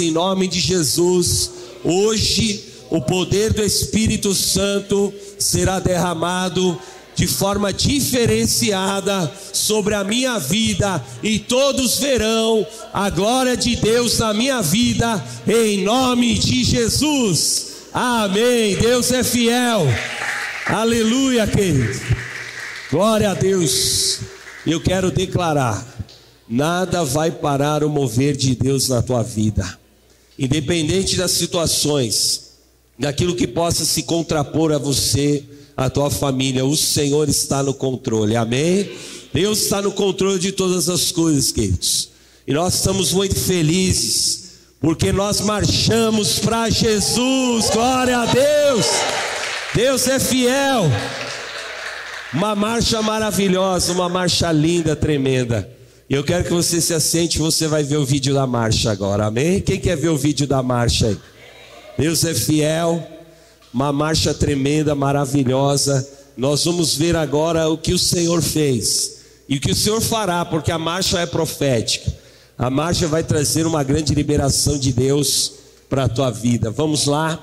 em nome de Jesus, hoje o poder do Espírito Santo será derramado de forma diferenciada sobre a minha vida e todos verão a glória de Deus na minha vida em nome de Jesus. Amém. Deus é fiel. Aleluia, querido. Glória a Deus. Eu quero declarar: nada vai parar o mover de Deus na tua vida, independente das situações, daquilo que possa se contrapor a você a tua família. O Senhor está no controle, amém? Deus está no controle de todas as coisas, queridos. E nós estamos muito felizes, porque nós marchamos para Jesus, glória a Deus. Deus é fiel. Uma marcha maravilhosa, uma marcha linda, tremenda. Eu quero que você se assente, você vai ver o vídeo da marcha agora, amém? Quem quer ver o vídeo da marcha aí? Deus é fiel uma marcha tremenda, maravilhosa. Nós vamos ver agora o que o Senhor fez e o que o Senhor fará, porque a marcha é profética. A marcha vai trazer uma grande liberação de Deus para a tua vida. Vamos lá.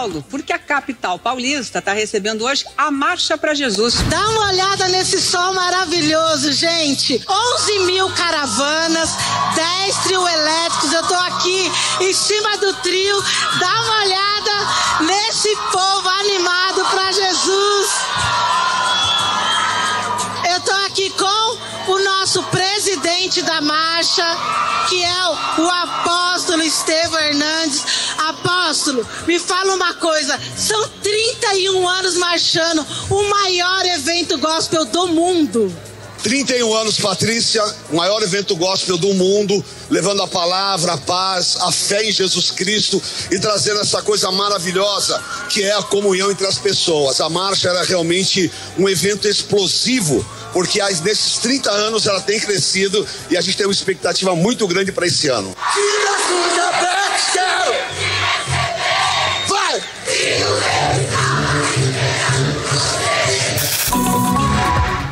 Paulo, porque a capital paulista está recebendo hoje a Marcha para Jesus. Dá uma olhada nesse sol maravilhoso, gente. 11 mil caravanas, 10 trio elétricos. Eu estou aqui em cima do trio. Dá uma olhada nesse povo animado para Jesus. Eu estou aqui com o nosso presidente da marcha, que é o apóstolo Estevão Hernandes apóstolo, me fala uma coisa: são 31 anos marchando, o maior evento gospel do mundo. 31 anos, Patrícia, o maior evento gospel do mundo, levando a palavra, a paz, a fé em Jesus Cristo e trazendo essa coisa maravilhosa que é a comunhão entre as pessoas. A marcha era realmente um evento explosivo, porque nesses 30 anos ela tem crescido e a gente tem uma expectativa muito grande para esse ano.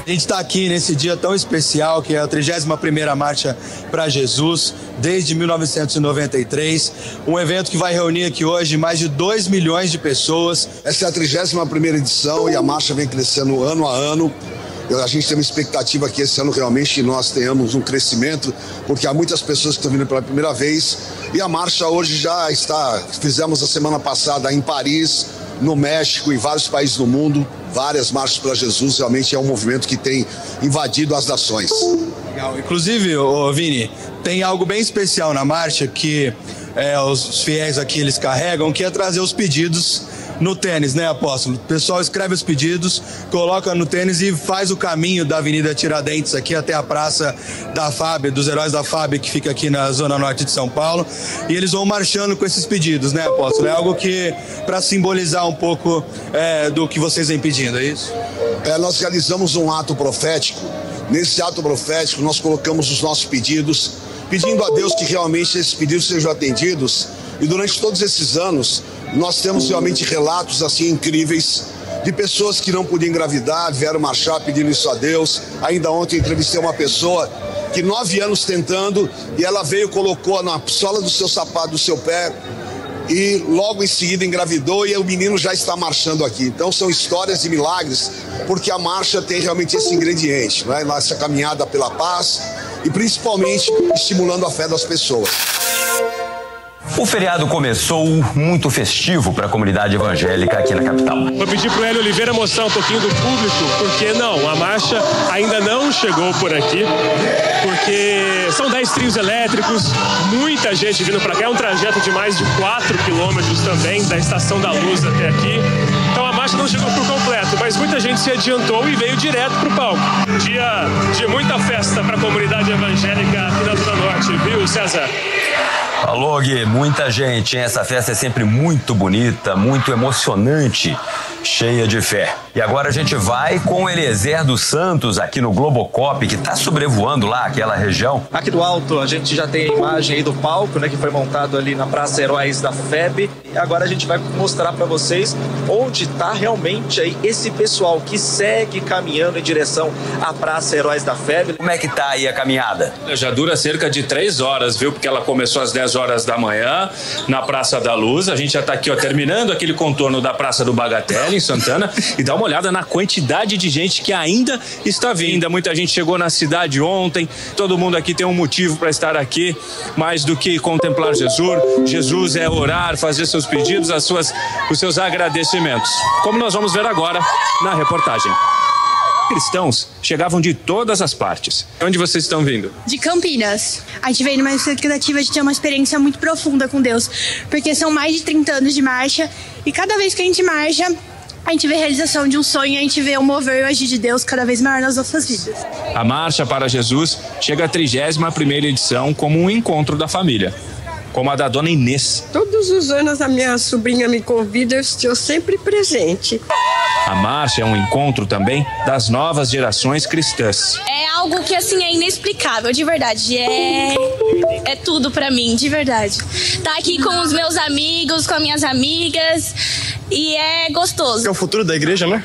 A gente está aqui nesse dia tão especial que é a 31ª Marcha para Jesus, desde 1993. Um evento que vai reunir aqui hoje mais de 2 milhões de pessoas. Essa é a 31ª edição e a marcha vem crescendo ano a ano. A gente tem uma expectativa que esse ano realmente nós tenhamos um crescimento, porque há muitas pessoas que estão vindo pela primeira vez. E a marcha hoje já está, fizemos a semana passada em Paris, no México, em vários países do mundo, várias marchas para Jesus. Realmente é um movimento que tem invadido as nações. Legal. Inclusive, ô Vini, tem algo bem especial na marcha que é, os fiéis aqui eles carregam, que é trazer os pedidos no tênis, né, apóstolo? O pessoal escreve os pedidos, coloca no tênis e faz o caminho da Avenida Tiradentes aqui até a Praça da FAB, dos Heróis da FAB, que fica aqui na Zona Norte de São Paulo. E eles vão marchando com esses pedidos, né, apóstolo? É algo que, para simbolizar um pouco é, do que vocês vêm pedindo, é isso? É, nós realizamos um ato profético. Nesse ato profético, nós colocamos os nossos pedidos, pedindo a Deus que realmente esses pedidos sejam atendidos. E durante todos esses anos, nós temos realmente relatos assim incríveis de pessoas que não podiam engravidar, vieram marchar pedindo isso a Deus. Ainda ontem entrevistei uma pessoa que nove anos tentando e ela veio colocou na sola do seu sapato do seu pé e logo em seguida engravidou e o menino já está marchando aqui. Então são histórias de milagres, porque a marcha tem realmente esse ingrediente, né? essa caminhada pela paz e principalmente estimulando a fé das pessoas. O feriado começou muito festivo para a comunidade evangélica aqui na capital. Vou pedir para o Hélio Oliveira mostrar um pouquinho do público, porque não, a marcha ainda não chegou por aqui, porque são 10 trios elétricos, muita gente vindo para cá, é um trajeto de mais de 4 quilômetros também, da Estação da Luz até aqui. Então a marcha não chegou por completo, mas muita gente se adiantou e veio direto para o palco. Dia de muita festa para a comunidade evangélica aqui na Zona Norte, viu, César? Alô, Gui, muita gente? Essa festa é sempre muito bonita, muito emocionante. Cheia de fé. E agora a gente vai com o Eliezer dos Santos aqui no Globocop, que está sobrevoando lá aquela região. Aqui do alto a gente já tem a imagem aí do palco, né, que foi montado ali na Praça Heróis da FEB. E agora a gente vai mostrar para vocês onde está realmente aí esse pessoal que segue caminhando em direção à Praça Heróis da FEB. Como é que tá aí a caminhada? Já dura cerca de três horas, viu? Porque ela começou às 10 horas da manhã na Praça da Luz. A gente já está aqui, ó, terminando aquele contorno da Praça do Bagatelle, em Santana, e dá uma olhada na quantidade de gente que ainda está vindo. Muita gente chegou na cidade ontem, todo mundo aqui tem um motivo para estar aqui, mais do que contemplar Jesus. Jesus é orar, fazer seus pedidos, as suas, os seus agradecimentos. Como nós vamos ver agora na reportagem cristãos chegavam de todas as partes. Onde vocês estão vindo? De Campinas. A gente veio numa expectativa de ter uma experiência muito profunda com Deus, porque são mais de 30 anos de marcha e cada vez que a gente marcha, a gente vê a realização de um sonho, a gente vê o mover e o agir de Deus cada vez maior nas nossas vidas. A Marcha para Jesus chega à 31 primeira edição como um encontro da família como a da dona Inês. Todos os anos a minha sobrinha me convida, eu estou sempre presente. A marcha é um encontro também das novas gerações cristãs. É algo que assim é inexplicável, de verdade. É é tudo para mim, de verdade. Tá aqui com os meus amigos, com as minhas amigas e é gostoso. É o futuro da igreja, né?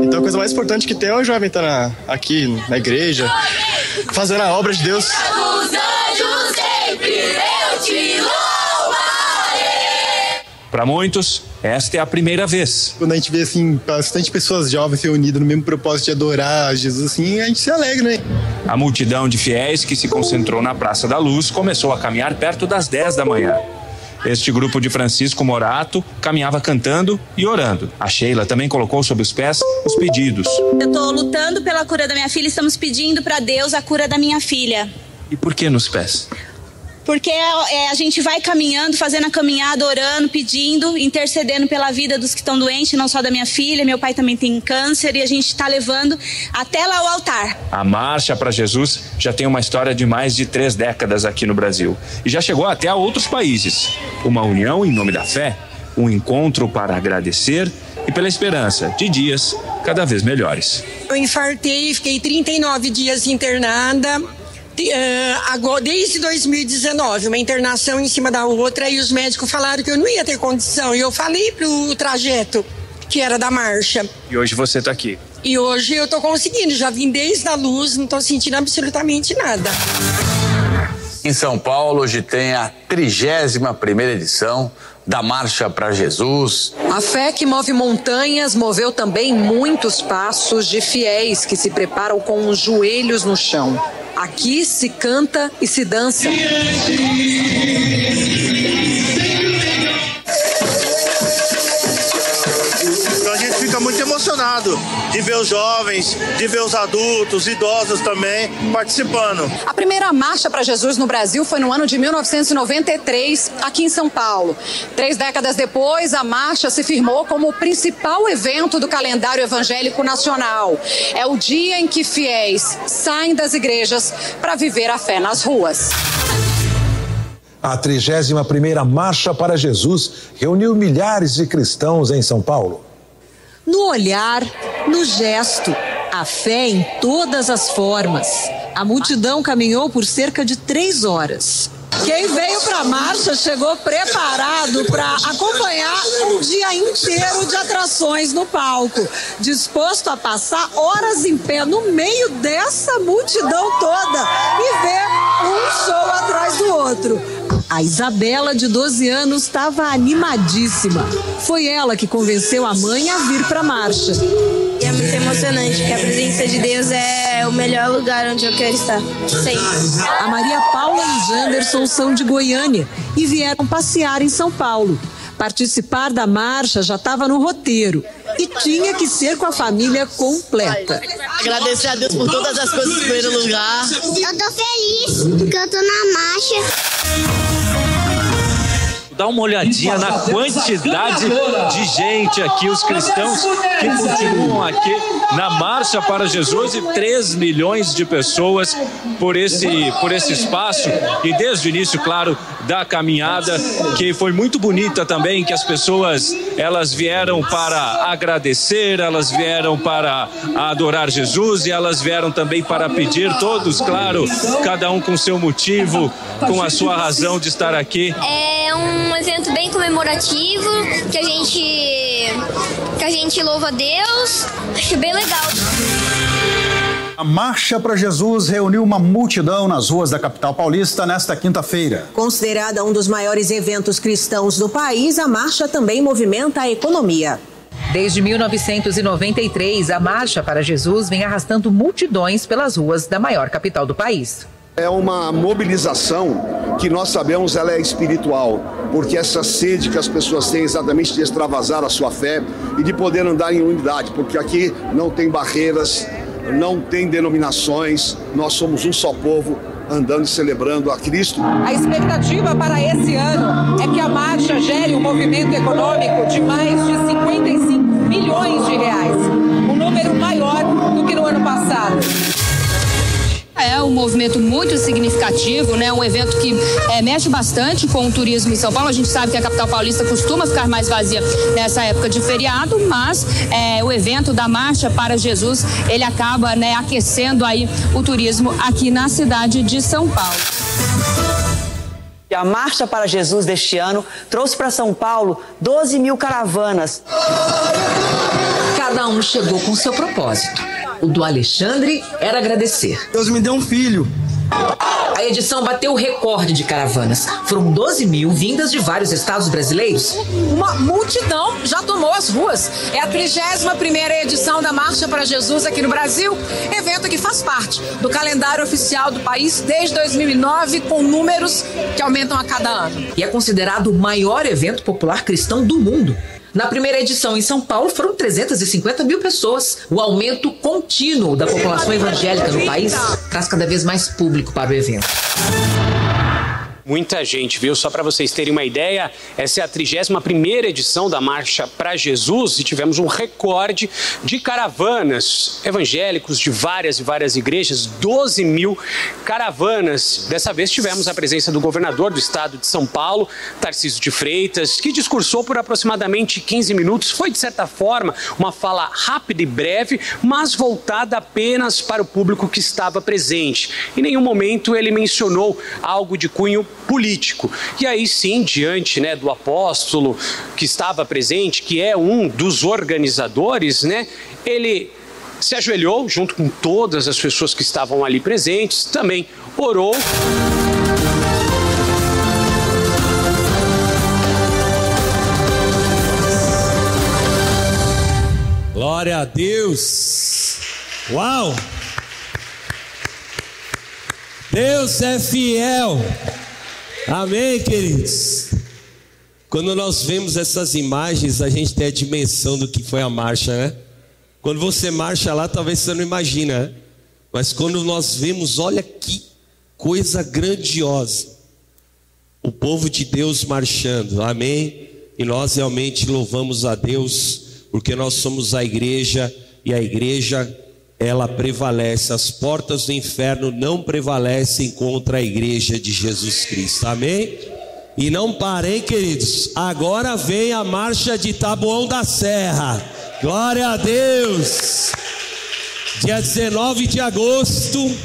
Então a coisa mais importante que tem é o jovem estar tá aqui na igreja, fazendo a obra de Deus. Os anjos sempre eu te para muitos, esta é a primeira vez. Quando a gente vê assim bastante pessoas jovens reunidas no mesmo propósito de adorar Jesus, assim, a gente se alegra, né? A multidão de fiéis que se concentrou na Praça da Luz começou a caminhar perto das 10 da manhã. Este grupo de Francisco Morato caminhava cantando e orando. A Sheila também colocou sob os pés os pedidos. Eu estou lutando pela cura da minha filha, estamos pedindo para Deus a cura da minha filha. E por que nos pés? Porque é, a gente vai caminhando, fazendo a caminhada, orando, pedindo, intercedendo pela vida dos que estão doentes, não só da minha filha, meu pai também tem câncer e a gente está levando até lá o altar. A Marcha para Jesus já tem uma história de mais de três décadas aqui no Brasil e já chegou até a outros países. Uma união em nome da fé, um encontro para agradecer e pela esperança de dias cada vez melhores. Eu infartei, fiquei 39 dias internada uh, desde 2019, uma internação em cima da outra, e os médicos falaram que eu não ia ter condição. E eu falei pro trajeto que era da marcha. E hoje você está aqui. E hoje eu estou conseguindo, já vim desde a luz, não estou sentindo absolutamente nada. Em São Paulo, hoje tem a 31 primeira edição da Marcha para Jesus. A fé que move montanhas moveu também muitos passos de fiéis que se preparam com os joelhos no chão. Aqui se canta e se dança. fica muito emocionado de ver os jovens, de ver os adultos, idosos também participando. A primeira marcha para Jesus no Brasil foi no ano de 1993, aqui em São Paulo. Três décadas depois, a marcha se firmou como o principal evento do calendário evangélico nacional. É o dia em que fiéis saem das igrejas para viver a fé nas ruas. A 31ª Marcha para Jesus reuniu milhares de cristãos em São Paulo no olhar, no gesto, a fé em todas as formas. A multidão caminhou por cerca de três horas. Quem veio para a marcha chegou preparado para acompanhar um dia inteiro de atrações no palco, disposto a passar horas em pé no meio dessa multidão toda e ver um show atrás do outro. A Isabela, de 12 anos, estava animadíssima. Foi ela que convenceu a mãe a vir para a marcha. Emocionante, porque a presença de Deus é o melhor lugar onde eu quero estar. Sempre. A Maria Paula e o Janderson são de Goiânia e vieram passear em São Paulo. Participar da marcha já estava no roteiro e tinha que ser com a família completa. Agradecer a Deus por todas as coisas em primeiro lugar. Eu tô feliz porque eu tô na marcha. Dá uma olhadinha na quantidade de gente aqui, os cristãos que continuam aqui na Marcha para Jesus e 3 milhões de pessoas por esse, por esse espaço. E desde o início, claro, da caminhada, que foi muito bonita também, que as pessoas elas vieram para agradecer, elas vieram para adorar Jesus e elas vieram também para pedir, todos, claro, cada um com seu motivo, com a sua razão de estar aqui. É um evento bem comemorativo, que a gente que a gente louva a Deus. Acho bem legal. A Marcha para Jesus reuniu uma multidão nas ruas da capital paulista nesta quinta-feira. Considerada um dos maiores eventos cristãos do país, a marcha também movimenta a economia. Desde 1993, a Marcha para Jesus vem arrastando multidões pelas ruas da maior capital do país. É uma mobilização que nós sabemos ela é espiritual, porque essa sede que as pessoas têm exatamente de extravasar a sua fé e de poder andar em unidade, porque aqui não tem barreiras, não tem denominações, nós somos um só povo andando e celebrando a Cristo. A expectativa para esse ano é que a marcha gere um movimento econômico de mais de 55 milhões de reais, um número maior do que no ano passado. É um movimento muito significativo, né? Um evento que é, mexe bastante com o turismo em São Paulo. A gente sabe que a capital paulista costuma ficar mais vazia nessa época de feriado, mas é, o evento da Marcha para Jesus ele acaba né, aquecendo aí o turismo aqui na cidade de São Paulo. E a Marcha para Jesus deste ano trouxe para São Paulo 12 mil caravanas. Cada um chegou com seu propósito. O do Alexandre era agradecer. Deus me deu um filho. A edição bateu o recorde de caravanas. Foram 12 mil vindas de vários estados brasileiros. Uma multidão já tomou as ruas. É a 31 primeira edição da Marcha para Jesus aqui no Brasil, evento que faz parte do calendário oficial do país desde 2009, com números que aumentam a cada ano. E é considerado o maior evento popular cristão do mundo. Na primeira edição em São Paulo foram 350 mil pessoas. O aumento contínuo da população evangélica no país traz cada vez mais público para o evento. Muita gente, viu? Só para vocês terem uma ideia, essa é a 31ª edição da Marcha para Jesus e tivemos um recorde de caravanas evangélicos de várias e várias igrejas, 12 mil caravanas. Dessa vez tivemos a presença do governador do estado de São Paulo, Tarcísio de Freitas, que discursou por aproximadamente 15 minutos. Foi, de certa forma, uma fala rápida e breve, mas voltada apenas para o público que estava presente. Em nenhum momento ele mencionou algo de cunho político. E aí sim, diante né, do apóstolo que estava presente, que é um dos organizadores, né, ele se ajoelhou junto com todas as pessoas que estavam ali presentes, também orou. Glória a Deus! Uau! Deus é fiel. Amém, queridos? Quando nós vemos essas imagens, a gente tem a dimensão do que foi a marcha, né? Quando você marcha lá, talvez você não imagina, né? Mas quando nós vemos, olha que coisa grandiosa. O povo de Deus marchando, amém? E nós realmente louvamos a Deus, porque nós somos a igreja e a igreja ela prevalece, as portas do inferno não prevalecem contra a igreja de Jesus Cristo, amém? E não parem, queridos, agora vem a marcha de Taboão da Serra, glória a Deus, dia 19 de agosto,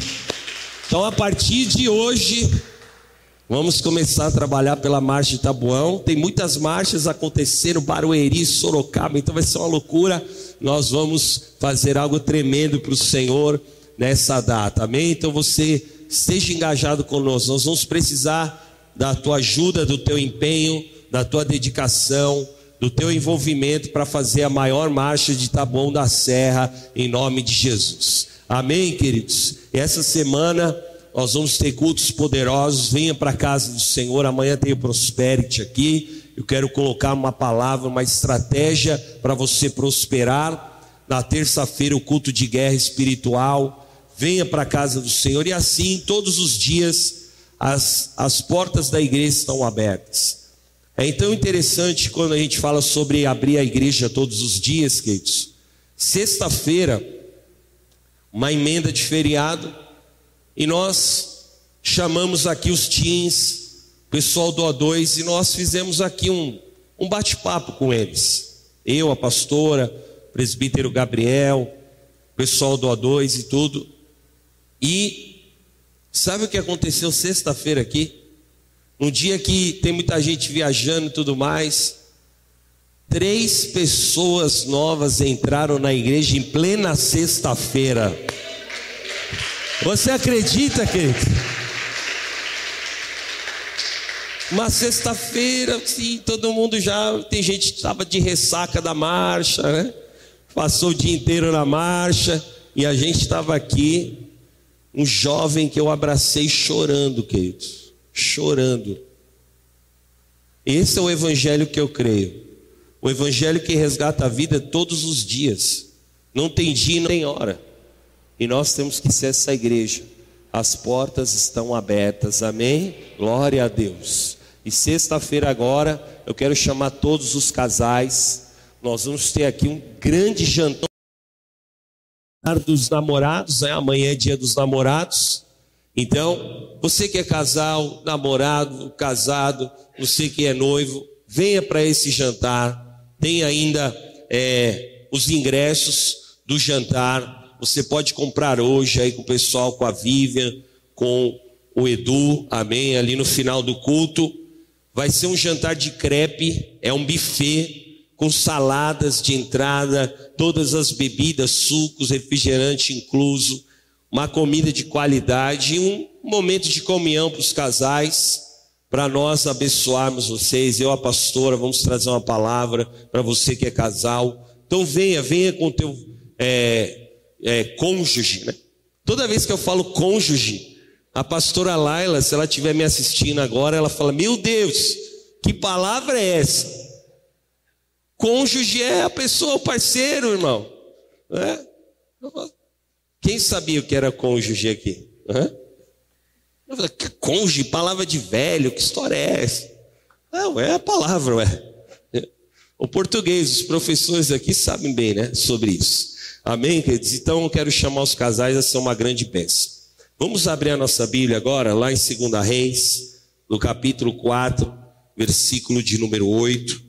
então a partir de hoje, Vamos começar a trabalhar pela marcha de Tabuão. Tem muitas marchas acontecendo, Barueri, Sorocaba, então vai ser uma loucura. Nós vamos fazer algo tremendo para o Senhor nessa data, amém? Então você esteja engajado conosco. Nós vamos precisar da tua ajuda, do teu empenho, da tua dedicação, do teu envolvimento para fazer a maior marcha de Taboão da Serra, em nome de Jesus. Amém, queridos? Essa semana nós vamos ter cultos poderosos. Venha para a casa do Senhor. Amanhã tem o Prosperity aqui. Eu quero colocar uma palavra, uma estratégia para você prosperar. Na terça-feira, o culto de guerra espiritual. Venha para a casa do Senhor. E assim, todos os dias, as, as portas da igreja estão abertas. É então interessante quando a gente fala sobre abrir a igreja todos os dias, queridos. Sexta-feira, uma emenda de feriado, e nós chamamos aqui os teens, pessoal do A2, e nós fizemos aqui um, um bate-papo com eles. Eu, a pastora, o presbítero Gabriel, pessoal do A2 e tudo. E sabe o que aconteceu sexta-feira aqui? Um dia que tem muita gente viajando e tudo mais. Três pessoas novas entraram na igreja em plena sexta-feira. Você acredita, querido? Uma sexta-feira, sim, todo mundo já. Tem gente que estava de ressaca da marcha, né? Passou o dia inteiro na marcha. E a gente estava aqui. Um jovem que eu abracei chorando, queridos chorando. Esse é o evangelho que eu creio. O evangelho que resgata a vida todos os dias. Não tem dia, não tem hora. E nós temos que ser essa igreja. As portas estão abertas. Amém? Glória a Deus. E sexta-feira agora, eu quero chamar todos os casais. Nós vamos ter aqui um grande jantar dos namorados, né? Amanhã é dia dos namorados. Então, você que é casal, namorado, casado, você que é noivo, venha para esse jantar. Tem ainda é, os ingressos do jantar. Você pode comprar hoje aí com o pessoal, com a Vivian, com o Edu, amém? Ali no final do culto. Vai ser um jantar de crepe, é um buffet com saladas de entrada, todas as bebidas, sucos, refrigerante incluso uma comida de qualidade e um momento de comunhão para os casais, para nós abençoarmos vocês. Eu, a pastora, vamos trazer uma palavra para você que é casal. Então venha, venha com teu é, é, cônjuge. Né? Toda vez que eu falo cônjuge, a pastora Laila, se ela estiver me assistindo agora, ela fala: Meu Deus, que palavra é essa? Cônjuge é a pessoa, o parceiro, irmão. É? Quem sabia o que era cônjuge aqui? Hã? Eu que cônjuge, palavra de velho, que história é essa? Não, é a palavra, ué. O português, os professores aqui sabem bem, né, sobre isso. Amém, queridos? Então eu quero chamar os casais a ser uma grande bênção. Vamos abrir a nossa Bíblia agora, lá em 2 Reis, no capítulo 4, versículo de número 8.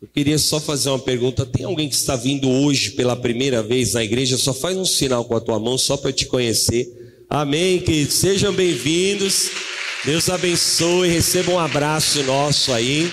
Eu queria só fazer uma pergunta. Tem alguém que está vindo hoje pela primeira vez na igreja? Só faz um sinal com a tua mão só para te conhecer. Amém, queridos. Sejam bem-vindos. Deus abençoe. Receba um abraço nosso aí,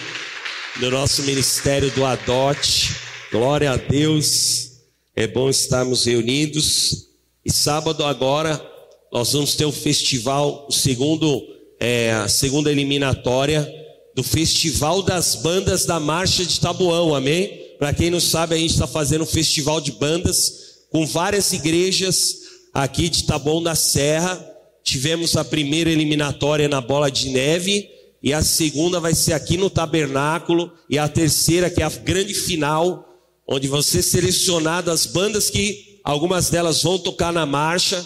do nosso ministério do Adote. Glória a Deus. É bom estarmos reunidos. E sábado agora nós vamos ter o festival, o segundo, é, a segunda eliminatória do Festival das Bandas da Marcha de Tabuão, amém? Para quem não sabe, a gente está fazendo um festival de bandas com várias igrejas aqui de Taboão da Serra. Tivemos a primeira eliminatória na Bola de Neve e a segunda vai ser aqui no Tabernáculo e a terceira que é a grande final, onde vão ser selecionadas as bandas que algumas delas vão tocar na marcha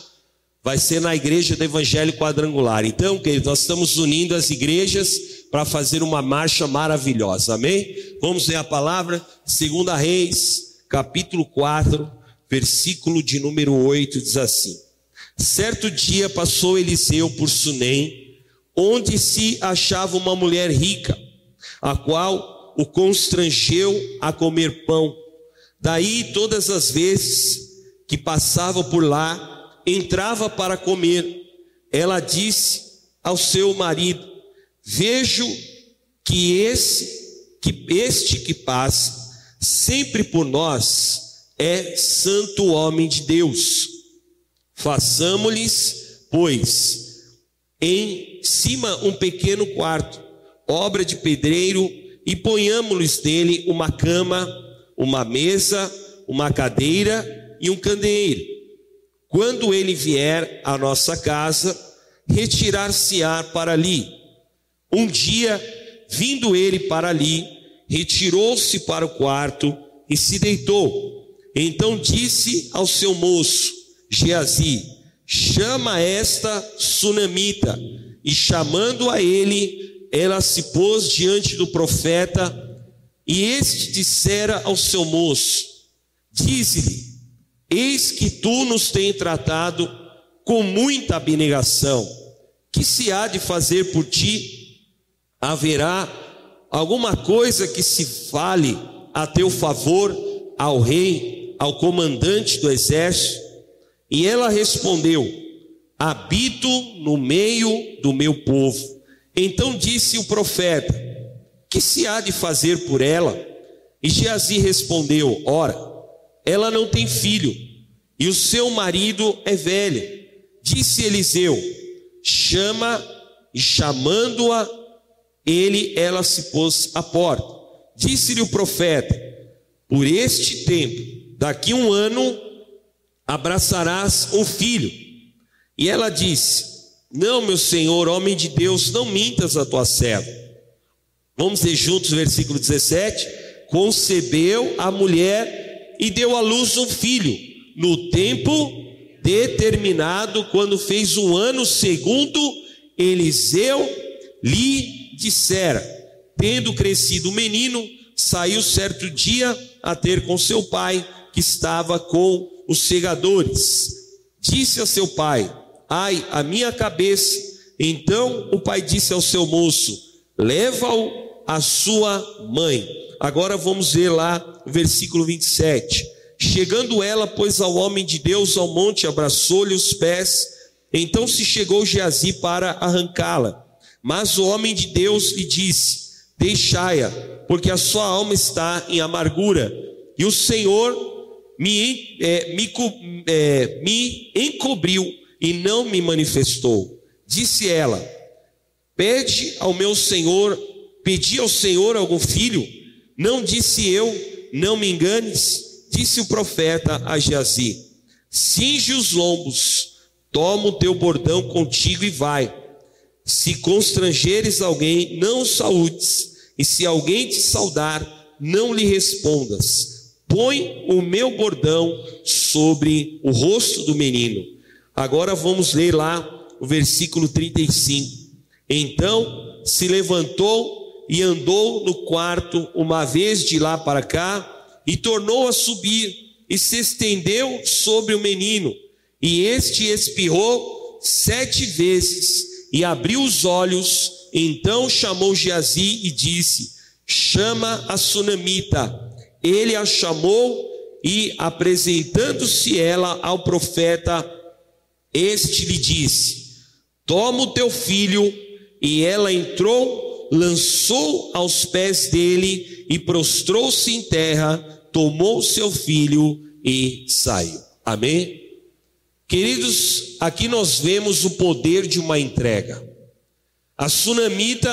vai ser na igreja do Evangelho Quadrangular. Então, querido, nós estamos unindo as igrejas para fazer uma marcha maravilhosa. Amém? Vamos ler a palavra, 2 Reis, capítulo 4, versículo de número 8, diz assim: Certo dia passou Eliseu por Sunem, onde se achava uma mulher rica, a qual o constrangeu a comer pão. Daí, todas as vezes que passava por lá, entrava para comer, ela disse ao seu marido: Vejo que esse que este que passa sempre por nós é santo homem de Deus. Façamos-lhes, pois, em cima um pequeno quarto, obra de pedreiro, e ponhamos-lhes nele uma cama, uma mesa, uma cadeira e um candeeiro quando ele vier à nossa casa, retirar-se-á para ali. Um dia, vindo ele para ali, retirou-se para o quarto e se deitou. Então disse ao seu moço, Geazi: Chama esta sunamita. E chamando a ele, ela se pôs diante do profeta, e este dissera ao seu moço: Dize-lhe: Eis que tu nos tens tratado com muita abnegação. Que se há de fazer por ti? Haverá alguma coisa que se fale a teu favor ao rei, ao comandante do exército? E ela respondeu: Habito no meio do meu povo. Então disse o profeta: Que se há de fazer por ela? E Geazi respondeu: Ora, ela não tem filho, e o seu marido é velho. Disse Eliseu: Chama, e chamando-a, ele, ela se pôs à porta. Disse-lhe o profeta: Por este tempo, daqui um ano, abraçarás um filho. E ela disse: Não, meu senhor, homem de Deus, não mintas a tua serva. Vamos ler juntos o versículo 17. Concebeu a mulher e deu à luz um filho, no tempo determinado, quando fez um ano, segundo Eliseu lhe dissera. Tendo crescido o menino, saiu certo dia a ter com seu pai, que estava com os segadores. Disse a seu pai: Ai, a minha cabeça. Então o pai disse ao seu moço: Leva-o à sua mãe. Agora vamos ver lá o versículo 27. Chegando ela, pois, ao homem de Deus ao monte, abraçou-lhe os pés. Então se chegou Geazi para arrancá-la. Mas o homem de Deus lhe disse: Deixai-a, porque a sua alma está em amargura. E o Senhor me, é, me, é, me encobriu e não me manifestou. Disse ela: Pede ao meu Senhor, pedi ao Senhor algum filho? Não disse eu, não me enganes. Disse o profeta a Geazi: Cinge os lombos, toma o teu bordão contigo e vai. Se constrangeres alguém, não saúdes, e se alguém te saudar, não lhe respondas. Põe o meu bordão sobre o rosto do menino. Agora vamos ler lá o versículo 35. Então se levantou e andou no quarto uma vez de lá para cá, e tornou a subir, e se estendeu sobre o menino, e este espirrou sete vezes, e abriu os olhos, então chamou Geazi e disse: Chama a sunamita. Ele a chamou e, apresentando-se ela ao profeta, este lhe disse: Toma o teu filho. E ela entrou, lançou aos pés dele e prostrou-se em terra, tomou seu filho e saiu. Amém? Queridos, aqui nós vemos o poder de uma entrega. A sunamita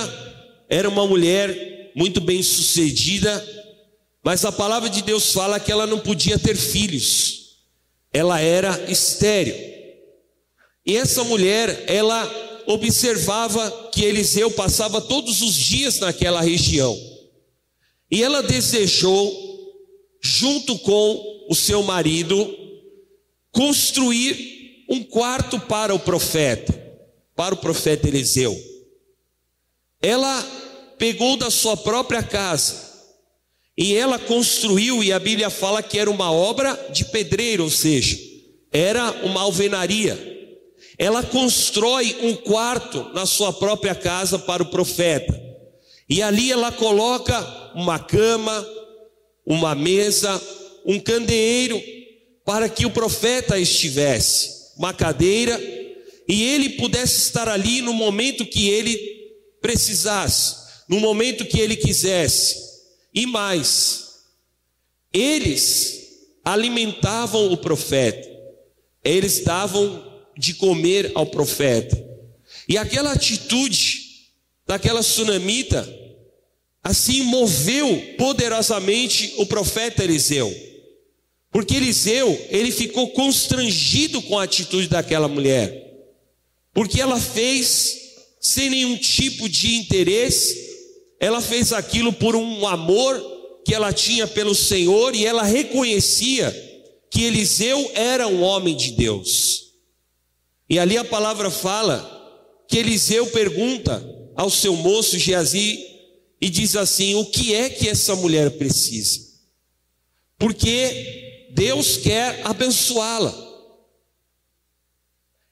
era uma mulher muito bem sucedida, mas a palavra de Deus fala que ela não podia ter filhos, ela era estéril. E essa mulher, ela observava que Eliseu passava todos os dias naquela região. E ela desejou, junto com o seu marido, construir um quarto para o profeta, para o profeta Eliseu. Ela pegou da sua própria casa e ela construiu, e a Bíblia fala que era uma obra de pedreiro, ou seja, era uma alvenaria. Ela constrói um quarto na sua própria casa para o profeta. E ali ela coloca uma cama, uma mesa, um candeeiro para que o profeta estivesse, uma cadeira, e ele pudesse estar ali no momento que ele precisasse, no momento que ele quisesse. E mais, eles alimentavam o profeta, eles davam de comer ao profeta. E aquela atitude daquela sunamita, assim moveu poderosamente o profeta Eliseu. Porque Eliseu, ele ficou constrangido com a atitude daquela mulher. Porque ela fez sem nenhum tipo de interesse, ela fez aquilo por um amor que ela tinha pelo Senhor e ela reconhecia que Eliseu era um homem de Deus. E ali a palavra fala que Eliseu pergunta ao seu moço Geazi e diz assim: O que é que essa mulher precisa? Porque Deus quer abençoá-la.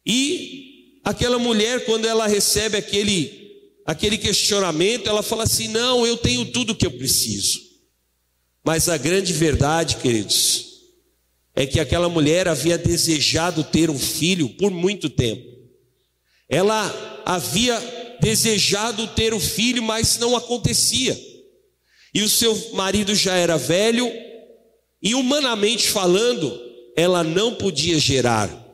E aquela mulher, quando ela recebe aquele, aquele questionamento, ela fala assim: Não, eu tenho tudo o que eu preciso. Mas a grande verdade, queridos, é que aquela mulher havia desejado ter um filho por muito tempo. Ela havia desejado ter um filho, mas não acontecia. E o seu marido já era velho, e humanamente falando, ela não podia gerar.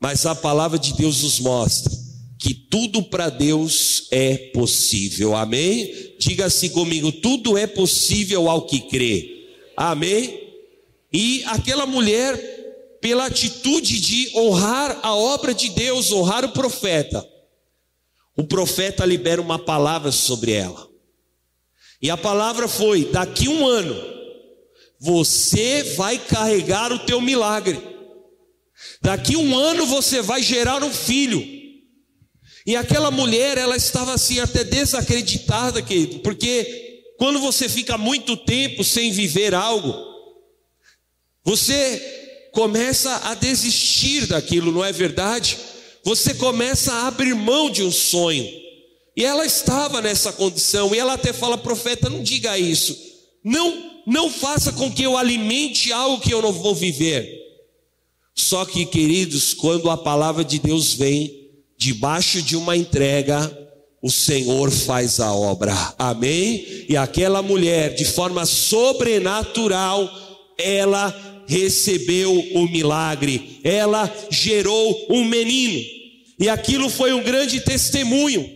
Mas a palavra de Deus nos mostra que tudo para Deus é possível. Amém? Diga assim comigo: tudo é possível ao que crê. Amém? E aquela mulher, pela atitude de honrar a obra de Deus, honrar o profeta, o profeta libera uma palavra sobre ela. E a palavra foi: daqui um ano, você vai carregar o teu milagre. Daqui um ano você vai gerar um filho. E aquela mulher, ela estava assim até desacreditada, querido, porque quando você fica muito tempo sem viver algo, você começa a desistir daquilo, não é verdade? Você começa a abrir mão de um sonho. E ela estava nessa condição, e ela até fala, profeta, não diga isso. Não, não faça com que eu alimente algo que eu não vou viver. Só que, queridos, quando a palavra de Deus vem debaixo de uma entrega, o Senhor faz a obra. Amém? E aquela mulher, de forma sobrenatural, ela recebeu o milagre. Ela gerou um menino. E aquilo foi um grande testemunho.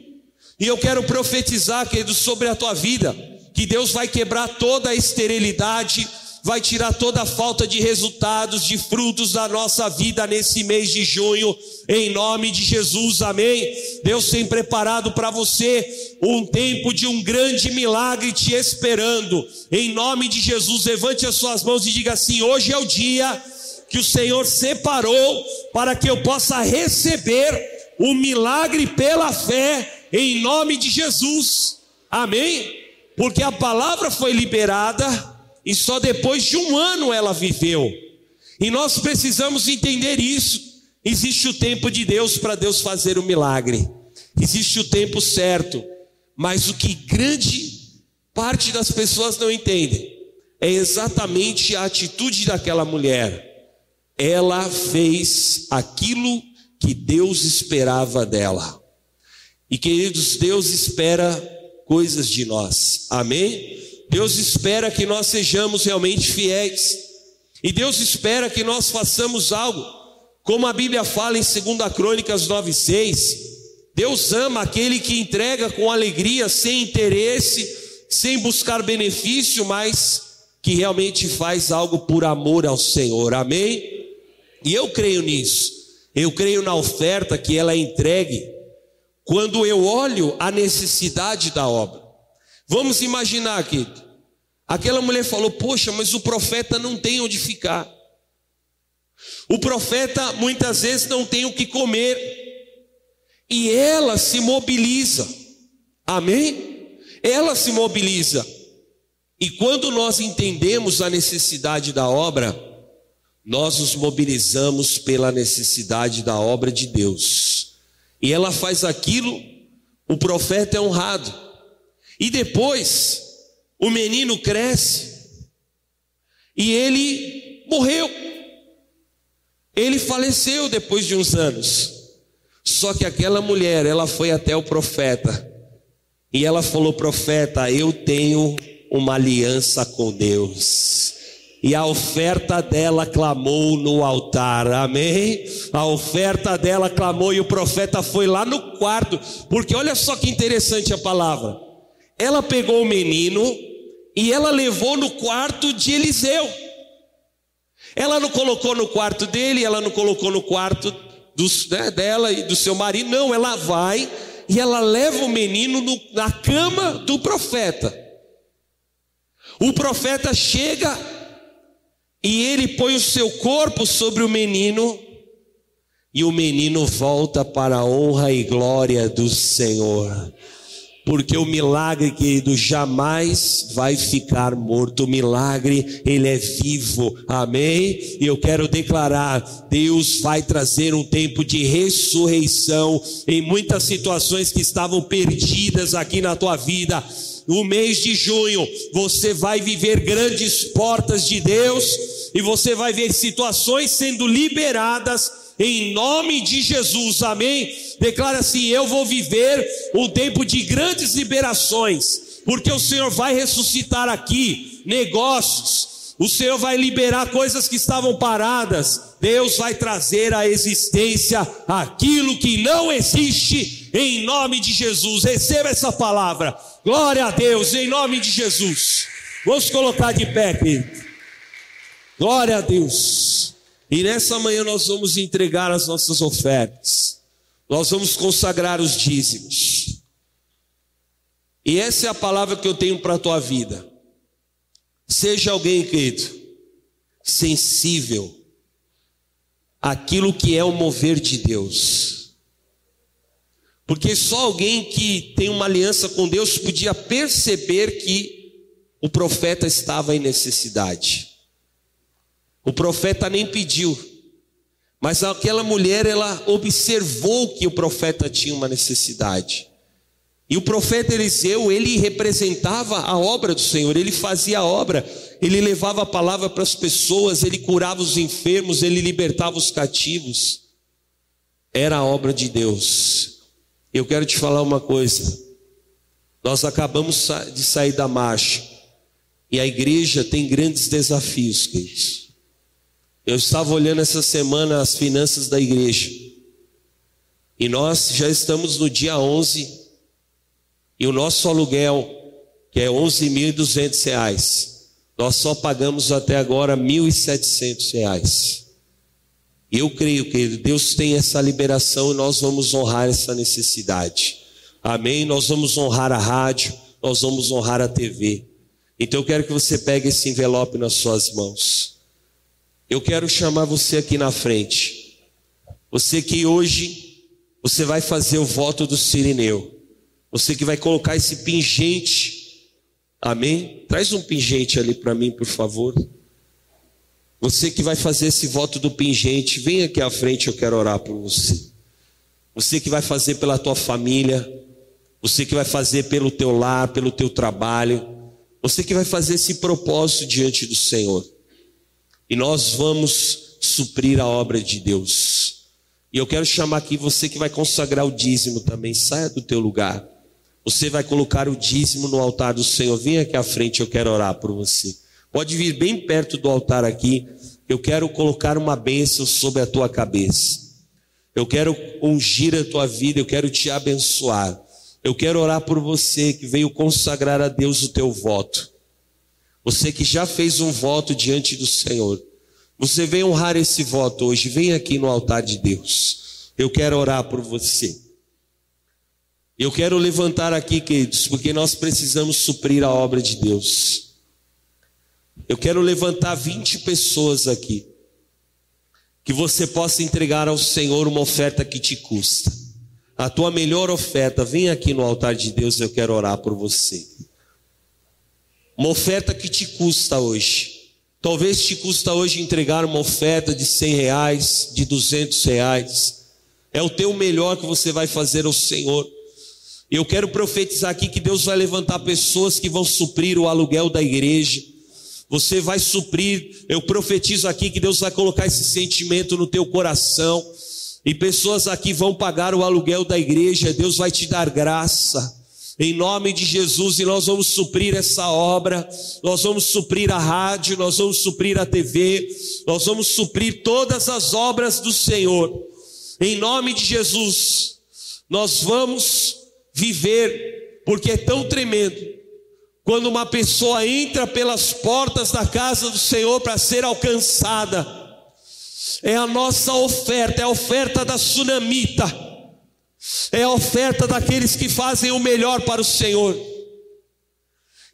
E eu quero profetizar, queridos, sobre a tua vida, que Deus vai quebrar toda a esterilidade vai tirar toda a falta de resultados, de frutos da nossa vida nesse mês de junho, em nome de Jesus, amém. Deus tem preparado para você um tempo de um grande milagre te esperando, em nome de Jesus. Levante as suas mãos e diga assim: hoje é o dia que o Senhor separou para que eu possa receber o milagre pela fé, em nome de Jesus, amém. Porque a palavra foi liberada, e só depois de um ano ela viveu. E nós precisamos entender isso. Existe o tempo de Deus para Deus fazer o milagre. Existe o tempo certo. Mas o que grande parte das pessoas não entendem é exatamente a atitude daquela mulher. Ela fez aquilo que Deus esperava dela. E queridos, Deus espera coisas de nós. Amém? Deus espera que nós sejamos realmente fiéis. E Deus espera que nós façamos algo, como a Bíblia fala em 2 Crônicas 9,6. Deus ama aquele que entrega com alegria, sem interesse, sem buscar benefício, mas que realmente faz algo por amor ao Senhor. Amém? E eu creio nisso. Eu creio na oferta que ela entregue quando eu olho a necessidade da obra. Vamos imaginar aqui. Aquela mulher falou: Poxa, mas o profeta não tem onde ficar. O profeta muitas vezes não tem o que comer. E ela se mobiliza. Amém? Ela se mobiliza. E quando nós entendemos a necessidade da obra, nós nos mobilizamos pela necessidade da obra de Deus. E ela faz aquilo, o profeta é honrado. E depois, o menino cresce e ele morreu. Ele faleceu depois de uns anos. Só que aquela mulher, ela foi até o profeta e ela falou: Profeta, eu tenho uma aliança com Deus. E a oferta dela clamou no altar, amém? A oferta dela clamou e o profeta foi lá no quarto, porque olha só que interessante a palavra. Ela pegou o menino e ela levou no quarto de Eliseu. Ela não colocou no quarto dele, ela não colocou no quarto dos, né, dela e do seu marido, não, ela vai e ela leva o menino no, na cama do profeta. O profeta chega e ele põe o seu corpo sobre o menino, e o menino volta para a honra e glória do Senhor. Porque o milagre, querido, jamais vai ficar morto. O milagre, ele é vivo. Amém? E eu quero declarar: Deus vai trazer um tempo de ressurreição em muitas situações que estavam perdidas aqui na tua vida. No mês de junho, você vai viver grandes portas de Deus e você vai ver situações sendo liberadas em nome de Jesus, amém? Declara assim: Eu vou viver um tempo de grandes liberações, porque o Senhor vai ressuscitar aqui negócios, o Senhor vai liberar coisas que estavam paradas, Deus vai trazer à existência aquilo que não existe, em nome de Jesus. Receba essa palavra, glória a Deus, em nome de Jesus. Vamos colocar de pé, querido. Glória a Deus. E nessa manhã nós vamos entregar as nossas ofertas. Nós vamos consagrar os dízimos. E essa é a palavra que eu tenho para a tua vida. Seja alguém, querido, sensível àquilo que é o mover de Deus. Porque só alguém que tem uma aliança com Deus podia perceber que o profeta estava em necessidade. O profeta nem pediu, mas aquela mulher ela observou que o profeta tinha uma necessidade. E o profeta Eliseu, ele representava a obra do Senhor, ele fazia a obra, ele levava a palavra para as pessoas, ele curava os enfermos, ele libertava os cativos. Era a obra de Deus. Eu quero te falar uma coisa. Nós acabamos de sair da marcha e a igreja tem grandes desafios, queridos. Eu estava olhando essa semana as finanças da igreja. E nós já estamos no dia 11. E o nosso aluguel, que é 11.200 reais, nós só pagamos até agora 1.700 reais. Eu creio que Deus tem essa liberação e nós vamos honrar essa necessidade. Amém? Nós vamos honrar a rádio, nós vamos honrar a TV. Então eu quero que você pegue esse envelope nas suas mãos. Eu quero chamar você aqui na frente. Você que hoje você vai fazer o voto do Sirineu. Você que vai colocar esse pingente. Amém? Traz um pingente ali para mim, por favor. Você que vai fazer esse voto do pingente, vem aqui à frente, eu quero orar por você. Você que vai fazer pela tua família, você que vai fazer pelo teu lar, pelo teu trabalho, você que vai fazer esse propósito diante do Senhor e nós vamos suprir a obra de Deus. E eu quero chamar aqui você que vai consagrar o dízimo também, saia do teu lugar. Você vai colocar o dízimo no altar do Senhor. Vem aqui à frente, eu quero orar por você. Pode vir bem perto do altar aqui. Eu quero colocar uma bênção sobre a tua cabeça. Eu quero ungir a tua vida, eu quero te abençoar. Eu quero orar por você que veio consagrar a Deus o teu voto. Você que já fez um voto diante do Senhor, você vem honrar esse voto hoje, vem aqui no altar de Deus. Eu quero orar por você. Eu quero levantar aqui, queridos, porque nós precisamos suprir a obra de Deus. Eu quero levantar 20 pessoas aqui, que você possa entregar ao Senhor uma oferta que te custa. A tua melhor oferta, vem aqui no altar de Deus, eu quero orar por você. Uma oferta que te custa hoje. Talvez te custa hoje entregar uma oferta de 100 reais, de 200 reais. É o teu melhor que você vai fazer ao Senhor. Eu quero profetizar aqui que Deus vai levantar pessoas que vão suprir o aluguel da igreja. Você vai suprir, eu profetizo aqui que Deus vai colocar esse sentimento no teu coração. E pessoas aqui vão pagar o aluguel da igreja, Deus vai te dar graça. Em nome de Jesus, e nós vamos suprir essa obra, nós vamos suprir a rádio, nós vamos suprir a TV, nós vamos suprir todas as obras do Senhor, em nome de Jesus, nós vamos viver, porque é tão tremendo, quando uma pessoa entra pelas portas da casa do Senhor para ser alcançada, é a nossa oferta, é a oferta da sunamita É a oferta daqueles que fazem o melhor para o Senhor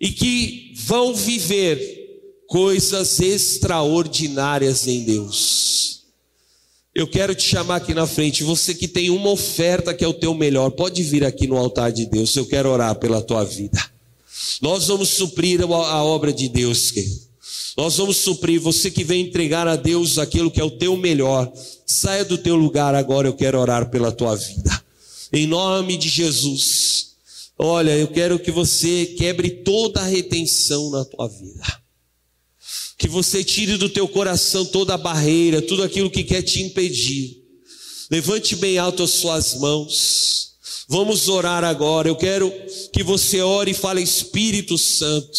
e que vão viver coisas extraordinárias em Deus. Eu quero te chamar aqui na frente, você que tem uma oferta que é o teu melhor, pode vir aqui no altar de Deus. Eu quero orar pela tua vida. Nós vamos suprir a obra de Deus, querido. Nós vamos suprir você que vem entregar a Deus aquilo que é o teu melhor. Saia do teu lugar agora, eu quero orar pela tua vida. Em nome de Jesus. Olha, eu quero que você quebre toda a retenção na tua vida. Que você tire do teu coração toda a barreira, tudo aquilo que quer te impedir. Levante bem alto as suas mãos. Vamos orar agora. Eu quero que você ore e fale Espírito Santo.